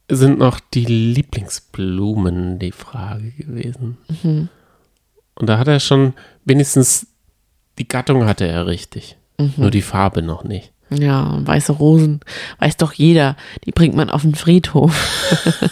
sind noch die Lieblingsblumen die Frage gewesen. Mhm. Und da hat er schon wenigstens die Gattung hatte er richtig. Mhm. Nur die Farbe noch nicht. Ja, weiße Rosen, weiß doch jeder. Die bringt man auf den Friedhof.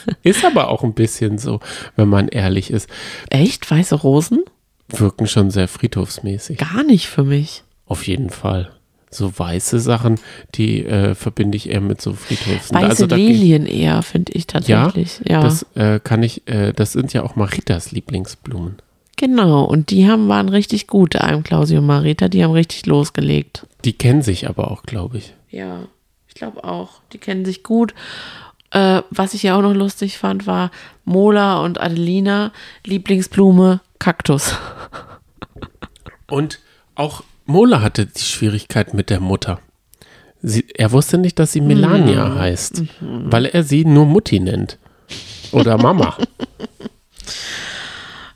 Ist aber auch ein bisschen so, wenn man ehrlich ist. Echt? Weiße Rosen? Wirken schon sehr friedhofsmäßig. Gar nicht für mich. Auf jeden Fall. So weiße Sachen, die äh, verbinde ich eher mit so Friedhöfen. Weiße also Lilien eher, finde ich tatsächlich. Ja, Das äh, kann ich, äh, das sind ja auch Maritas Lieblingsblumen. Genau. Und die haben, waren richtig gut, Klausi und Marita, die haben richtig losgelegt. Die kennen sich aber auch, glaube ich. Ja, ich glaube auch. Die kennen sich gut. Äh, was ich ja auch noch lustig fand, war Mola und Adelina, Lieblingsblume, Kaktus. Und auch Mola hatte die Schwierigkeit mit der Mutter. Sie, er wusste nicht, dass sie Melania heißt, weil er sie nur Mutti nennt. Oder Mama.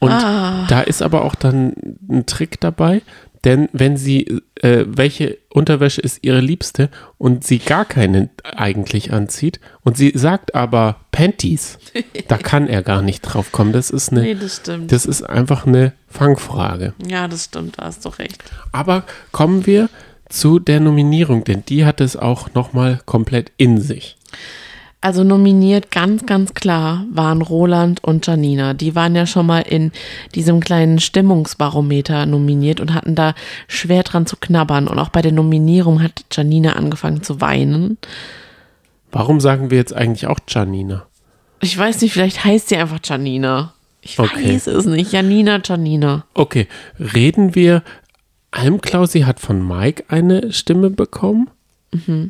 Und da ist aber auch dann ein Trick dabei, denn wenn sie, äh, welche Unterwäsche ist ihre Liebste und sie gar keine eigentlich anzieht und sie sagt aber Panties, da kann er gar nicht drauf kommen. Das ist eine, das stimmt. das ist einfach eine Fangfrage. ja, das stimmt, da hast du recht. Aber kommen wir zu der Nominierung, denn die hat es auch nochmal komplett in sich. Also nominiert ganz, ganz klar waren Roland und Janina. Die waren ja schon mal in diesem kleinen Stimmungsbarometer nominiert und hatten da schwer dran zu knabbern. Und auch bei der Nominierung hat Janina angefangen zu weinen. Warum sagen wir jetzt eigentlich auch Janina? Ich weiß nicht, vielleicht heißt sie einfach Janina. Ich Okay. weiß es nicht. Janina, Janina. Okay, reden wir. Almklausi hat von Mike eine Stimme bekommen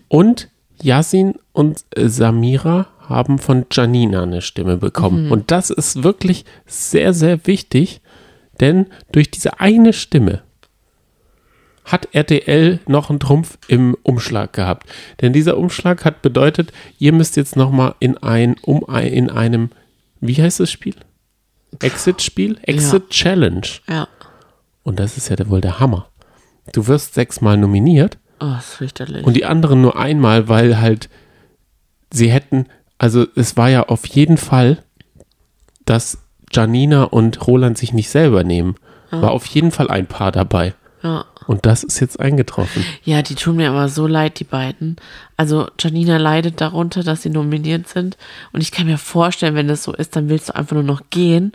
und Yasin und Samira haben von Janina eine Stimme bekommen. Und das ist wirklich sehr, sehr wichtig, denn durch diese eine Stimme hat RTL noch einen Trumpf im Umschlag gehabt. Denn dieser Umschlag hat bedeutet, ihr müsst jetzt nochmal in ein, um ein, in einem, wie heißt das Spiel? Exit-Spiel? Exit-Challenge. Ja. Und das ist ja wohl der Hammer. Du wirst sechsmal nominiert Oh, ist fürchterlich. und die anderen nur einmal, weil halt sie hätten, also es war ja auf jeden Fall, dass Janina und Roland sich nicht selber nehmen. War auf jeden Fall ein Paar dabei. ja. Und das ist jetzt eingetroffen. Ja, die tun mir aber so leid, die beiden. Also Janina leidet darunter, dass sie nominiert sind. Und ich kann mir vorstellen, wenn das so ist, dann willst du einfach nur noch gehen.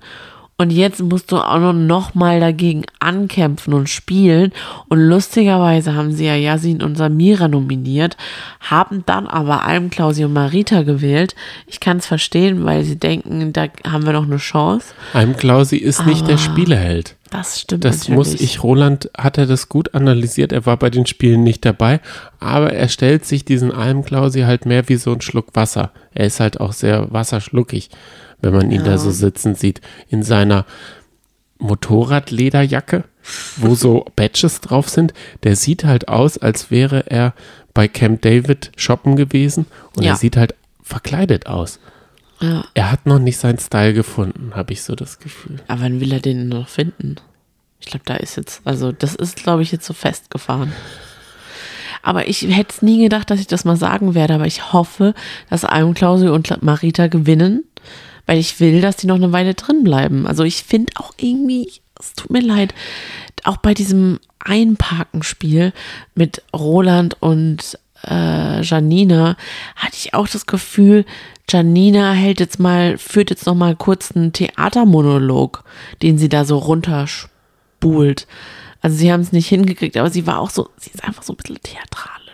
Und jetzt musst du auch noch, mal dagegen ankämpfen und spielen. Und lustigerweise haben sie ja Yasin und Samira nominiert, haben dann aber Alm, Klausi und Marita gewählt. Ich kann es verstehen, weil sie denken, da haben wir noch eine Chance. Almklausi ist nicht der Spieleheld. Das stimmt Das natürlich. muss ich, Roland hat er das gut analysiert. Er war bei den Spielen nicht dabei, aber er stellt sich diesen Almklausi halt mehr wie so ein Schluck Wasser. Er ist halt auch sehr wasserschluckig, wenn man ihn da so sitzen sieht. In seiner Motorradlederjacke, wo so Badges drauf sind. Der sieht halt aus, als wäre er bei Camp David shoppen gewesen und Ja. er sieht halt verkleidet aus. Ja. Er hat noch nicht seinen Style gefunden, habe ich so das Gefühl. Aber wann will er den noch finden? Ich glaube, da ist jetzt, also das ist, glaube ich, jetzt so festgefahren. Aber ich hätte es nie gedacht, dass ich das mal sagen werde, aber ich hoffe, dass Alm Klausi und Marita gewinnen, weil ich will, dass die noch eine Weile drin bleiben. Also ich finde auch irgendwie, es tut mir leid, auch bei diesem Einparkenspiel mit Roland und äh, Janina hatte ich auch das Gefühl, Janina hält jetzt mal, führt jetzt noch mal kurz einen Theatermonolog, den sie da so runterspult. Also sie haben es nicht hingekriegt, aber sie war auch so, sie ist einfach so ein bisschen theatralisch.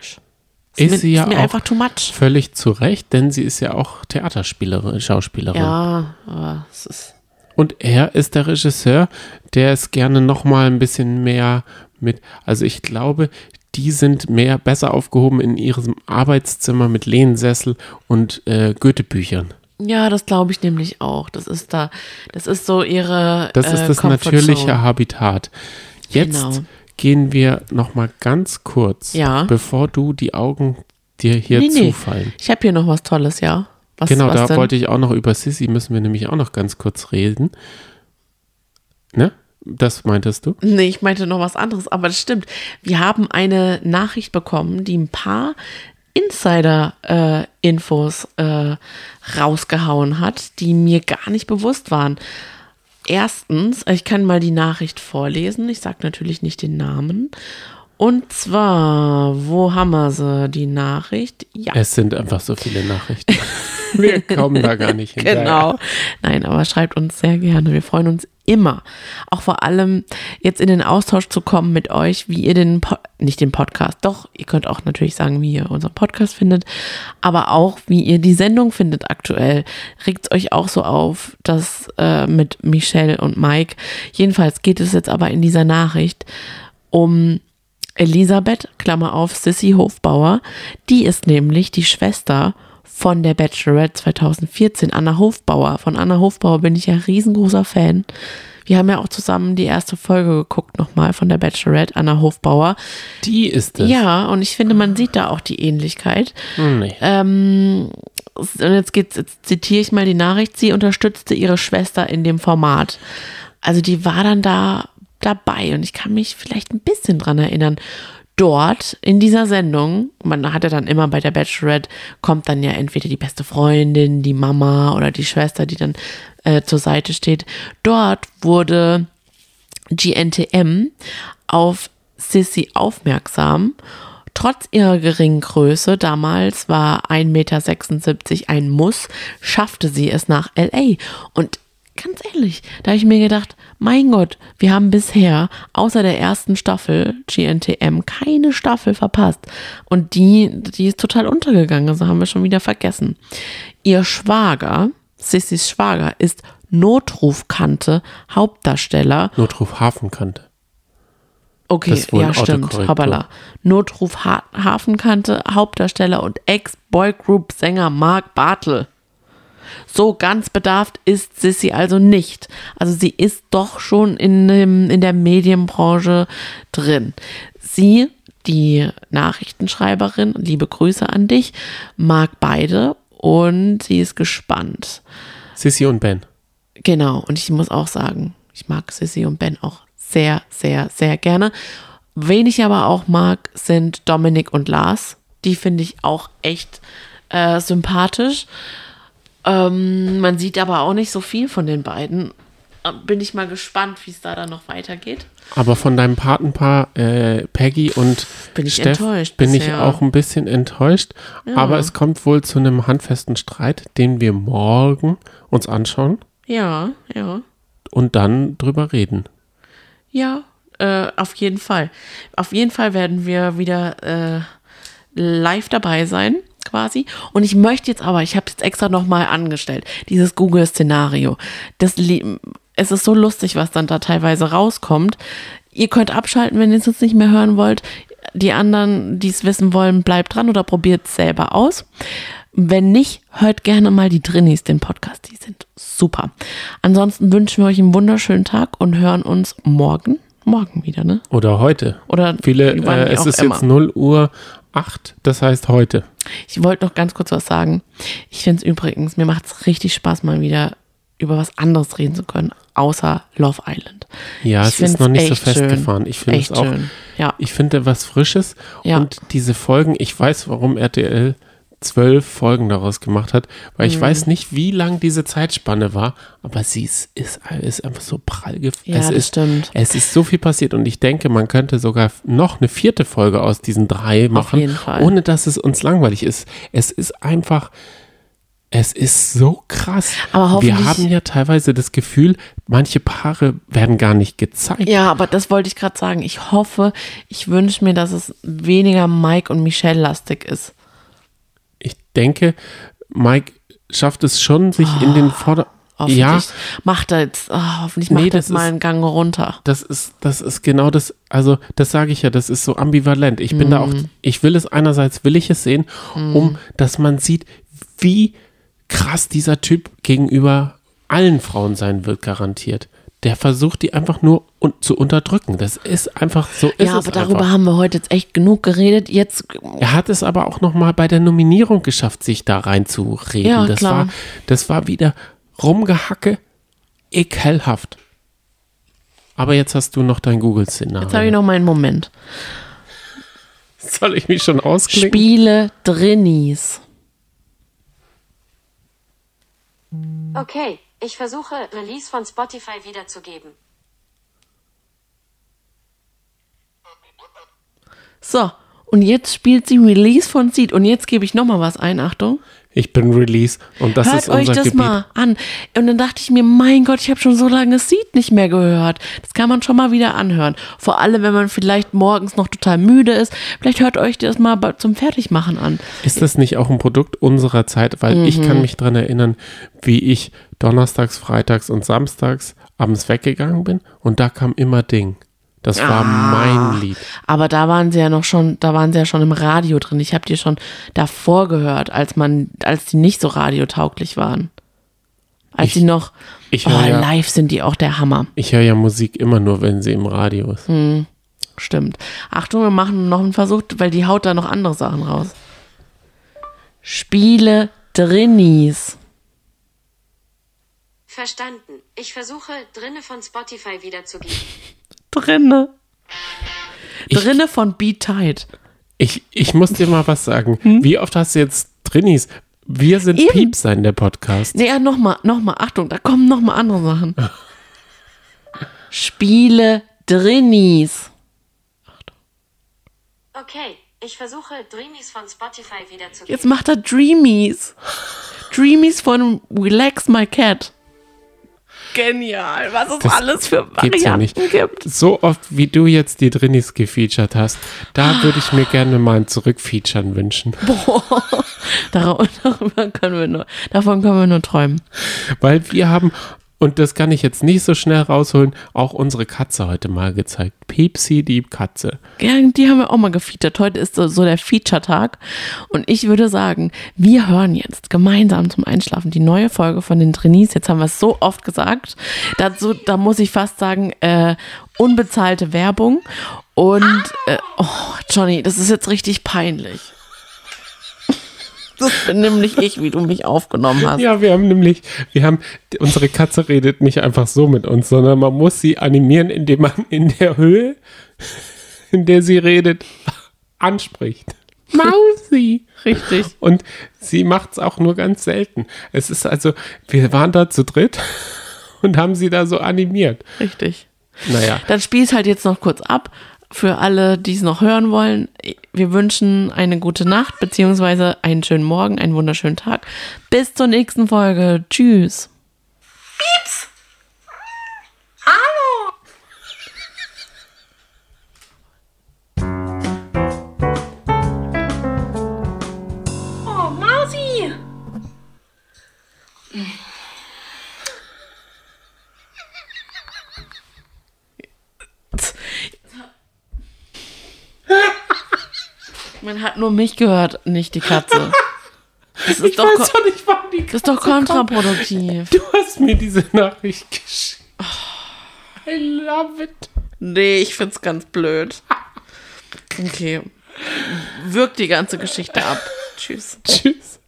Ist mir, sie ja ist mir auch einfach too much. Völlig zu Recht, denn sie ist ja auch Theaterspielerin, Schauspielerin. Ja, aber es ist. Und er ist der Regisseur, der es gerne noch mal ein bisschen mehr mit, also ich glaube, die sind mehr besser aufgehoben in ihrem Arbeitszimmer mit Lehnsessel und äh, Goethe-Büchern. Ja, das glaube ich nämlich auch. Das ist da, das ist so ihre. Das äh, ist das natürliche. Habitat. Jetzt Genau. Gehen wir noch mal ganz kurz, Ja. bevor du die Augen dir hier Nee, nee. zufallen. Ich habe hier noch was Tolles, ja. Was, genau, was da denn? wollte ich auch noch über Sissy, müssen wir nämlich auch noch ganz kurz reden. Ne? Das meintest du? Nee, ich meinte noch was anderes, aber das stimmt. Wir haben eine Nachricht bekommen, die ein paar Insider-Infos äh, rausgehauen hat, die mir gar nicht bewusst waren. Erstens, ich kann mal die Nachricht vorlesen. Ich sage natürlich nicht den Namen. Und zwar, wo haben wir sie, die Nachricht? Ja, Es sind einfach so viele Nachrichten. Wir kommen da gar nicht hin. Genau. Nein, aber schreibt uns sehr gerne. Wir freuen uns immer. Auch vor allem jetzt in den Austausch zu kommen mit euch, wie ihr den, po nicht den Podcast, doch, ihr könnt auch natürlich sagen, wie ihr unseren Podcast findet, aber auch, wie ihr die Sendung findet aktuell. Regt euch auch so auf, dass äh, mit Michelle und Mike, jedenfalls geht es jetzt aber in dieser Nachricht um Elisabeth, Klammer auf, Sissy Hofbauer. Die ist nämlich die Schwester von der Bachelorette 2014, Anna Hofbauer. Von Anna Hofbauer bin ich ja riesengroßer Fan. Wir haben ja auch zusammen die erste Folge geguckt nochmal von der Bachelorette, Anna Hofbauer. Die ist es. Ja, und ich finde, man sieht da auch die Ähnlichkeit. Nee. Ähm, und jetzt geht's, jetzt zitiere ich mal die Nachricht. Sie unterstützte ihre Schwester in dem Format. Also die war dann da dabei und ich kann mich vielleicht ein bisschen dran erinnern. Dort in dieser Sendung, man hat ja dann immer bei der Bachelorette, kommt dann ja entweder die beste Freundin, die Mama oder die Schwester, die dann äh, zur Seite steht. Dort wurde GNTM auf Sissy aufmerksam. Trotz ihrer geringen Größe, damals war 1,76 Meter ein Muss, schaffte sie es nach LA. Und ganz ehrlich, da habe ich mir gedacht, mein Gott, wir haben bisher außer der ersten Staffel GNTM keine Staffel verpasst. Und die, die ist total untergegangen, also haben wir schon wieder vergessen. Ihr Schwager, Sissys Schwager, ist Notrufkante, Hauptdarsteller. Notruf Hafenkante. Okay, ja, stimmt. Hoppala. Notruf ha Hafenkante, Hauptdarsteller und Ex-Boygroup-Sänger Mark Bartel. So ganz bedarft ist Sissy also nicht. Also sie ist doch schon in, dem, in der Medienbranche drin. Sie, die Nachrichtenschreiberin, liebe Grüße an dich, mag beide und sie ist gespannt. Sissy und Ben. Genau, und ich muss auch sagen, ich mag Sissy und Ben auch sehr, sehr, sehr gerne. Wen ich aber auch mag, sind Dominik und Lars. Die finde ich auch echt äh, sympathisch. Ähm, man sieht aber auch nicht so viel von den beiden. Äh, Bin ich mal gespannt, wie es da dann noch weitergeht. Aber von deinem Patenpaar äh, Peggy und Bin ich Steff enttäuscht bin ich bisher. auch ein bisschen enttäuscht. Aber es kommt wohl zu einem handfesten Streit, den wir morgen uns anschauen Ja, ja. und dann drüber reden. Ja, äh, auf jeden Fall. Auf jeden Fall werden wir wieder äh, live dabei sein, quasi. Und ich möchte jetzt aber, ich habe jetzt extra nochmal angestellt, dieses Google-Szenario. Das es ist so lustig, was dann da teilweise rauskommt. Ihr könnt abschalten, wenn ihr es jetzt nicht mehr hören wollt. Die anderen, die es wissen wollen, bleibt dran oder probiert es selber aus. Wenn nicht, hört gerne mal die Drinnies, den Podcast. Die sind super. Ansonsten wünschen wir euch einen wunderschönen Tag und hören uns morgen. Morgen wieder, ne? Oder heute. Oder Viele, äh, es ist immer. jetzt 0 Uhr 8, das heißt heute. Ich wollte noch ganz kurz was sagen. Ich finde es übrigens, mir macht es richtig Spaß, mal wieder über was anderes reden zu können, außer Love Island. Ja, Ich es ist noch nicht so echt schön. festgefahren. Ich finde es auch. schön. Ja. Ich finde was Frisches. Ja. Und diese Folgen, ich weiß, warum RTL zwölf Folgen daraus gemacht hat, weil Mhm. ich weiß nicht, wie lang diese Zeitspanne war, aber sie ist, ist, ist einfach so prall. Ja, es das ist, stimmt. Es ist so viel passiert und ich denke, man könnte sogar noch eine vierte Folge aus diesen drei machen, ohne dass es uns langweilig ist. Es ist einfach, es ist so krass. Aber Wir haben ja teilweise das Gefühl, manche Paare werden gar nicht gezeigt. Ja, aber das wollte ich gerade sagen. Ich hoffe, ich wünsche mir, dass es weniger Mike und Michelle lastig ist. Denke, Mike schafft es schon, sich in den Vorder... Hoffentlich Ja, macht er jetzt, ah, hoffentlich Nee, macht er jetzt mal ist- einen Gang runter. das ist, das ist genau das, also das sage ich ja, das ist so ambivalent. Ich bin da auch, Mhm. ich will es einerseits, will ich es sehen, um, dass man sieht, wie krass dieser Typ gegenüber allen Frauen sein wird, garantiert. Der versucht, die einfach nur un zu unterdrücken. Das ist einfach, so ist ja, es aber darüber einfach. haben wir heute jetzt echt genug geredet. Jetzt, Er hat es aber auch noch mal bei der Nominierung geschafft, sich da reinzureden. Ja, das, klar. war, das war wieder Rumgehacke, ekelhaft. Aber jetzt hast du noch dein Google-Szenario. jetzt habe ich noch meinen Moment. Soll ich mich schon ausklicken? Spiele Drinnies. Okay, ich versuche, Release von Spotify wiederzugeben. So, und jetzt spielt sie Release von Seed. Und jetzt gebe ich nochmal was ein, Achtung. Ich bin Release und das Hört ist unser euch das Gebiet. mal an. Und dann dachte ich mir, mein Gott, ich habe schon so lange Seed nicht mehr gehört. Das kann man schon mal wieder anhören. Vor allem, wenn man vielleicht morgens noch total müde ist. Vielleicht hört euch das mal zum Fertigmachen an. Ist das nicht auch ein Produkt unserer Zeit? Weil ich Mhm. kann mich daran erinnern, wie ich donnerstags, freitags und samstags abends weggegangen bin und da kam immer Ding. Das war Ah. mein Lied. Aber da waren sie ja noch schon, da waren sie ja schon im Radio drin. Ich habe die schon davor gehört, als man, als die nicht so radiotauglich waren. Als Ich- die noch, ich oh, ja- live sind die auch der Hammer. Ich höre ja Musik immer nur, wenn sie im Radio ist. Hm. Stimmt. Achtung, wir machen noch einen Versuch, weil die haut da noch andere Sachen raus. Spiele Drinnies. Verstanden. Ich versuche, drinne von Spotify wiederzugeben. Drinne. Ich- Drinne von Beat Tight. Ich, ich muss dir mal was sagen. Wie oft hast du jetzt Drinnies? Wir sind Hm? Eben. Pieps sein, der Podcast. Nee, ja, nochmal, nochmal, Achtung, da kommen nochmal andere Sachen. Spiele Drinnies. Okay, ich versuche, Dreamies von Spotify wiederzugeben. Jetzt macht er Dreamies. Dreamies von Relax My Cat. Genial, was es Das alles für Gibt's ja nicht. Varianten gibt. So oft, wie du jetzt die Drinnies gefeatured hast, da würde ich mir gerne mal ein Zurückfeaturen wünschen. Darüber, darüber können wir nur, davon können wir nur träumen. Weil wir haben, und das kann ich jetzt nicht so schnell rausholen, auch unsere Katze heute mal gezeigt. Pepsi, die Katze. Ja, die haben wir auch mal gefeatured. Heute ist so, so der Feature-Tag. Und ich würde sagen, wir hören jetzt gemeinsam zum Einschlafen die neue Folge von den Trainees. Jetzt haben wir es so oft gesagt. Dazu, da muss ich fast sagen, äh, unbezahlte Werbung. Und, äh, oh, Johnny, das ist jetzt richtig peinlich. Das bin nämlich ich, wie du mich aufgenommen hast. Ja, wir haben nämlich, wir haben, unsere Katze redet nicht einfach so mit uns, sondern man muss sie animieren, indem man in der Höhe, in der sie redet, anspricht. Mausi. Richtig. Und sie macht es auch nur ganz selten. Es ist also, wir waren da zu dritt und haben sie da so animiert. Richtig. Naja, Dann spiel es halt jetzt noch kurz ab. Für alle, die es noch hören wollen, wir wünschen eine gute Nacht, beziehungsweise einen schönen Morgen, einen wunderschönen Tag. Bis zur nächsten Folge. Tschüss. Oh, Man hat nur mich gehört, nicht die Katze. Das ist, ich doch, weiß ko- doch nicht, die das ist doch Katze kommt. kontraproduktiv. Du hast mir diese Nachricht geschickt. I love it. Nee, ich find's ganz blöd. Okay. Wirkt die ganze Geschichte ab. Tschüss. Tschüss.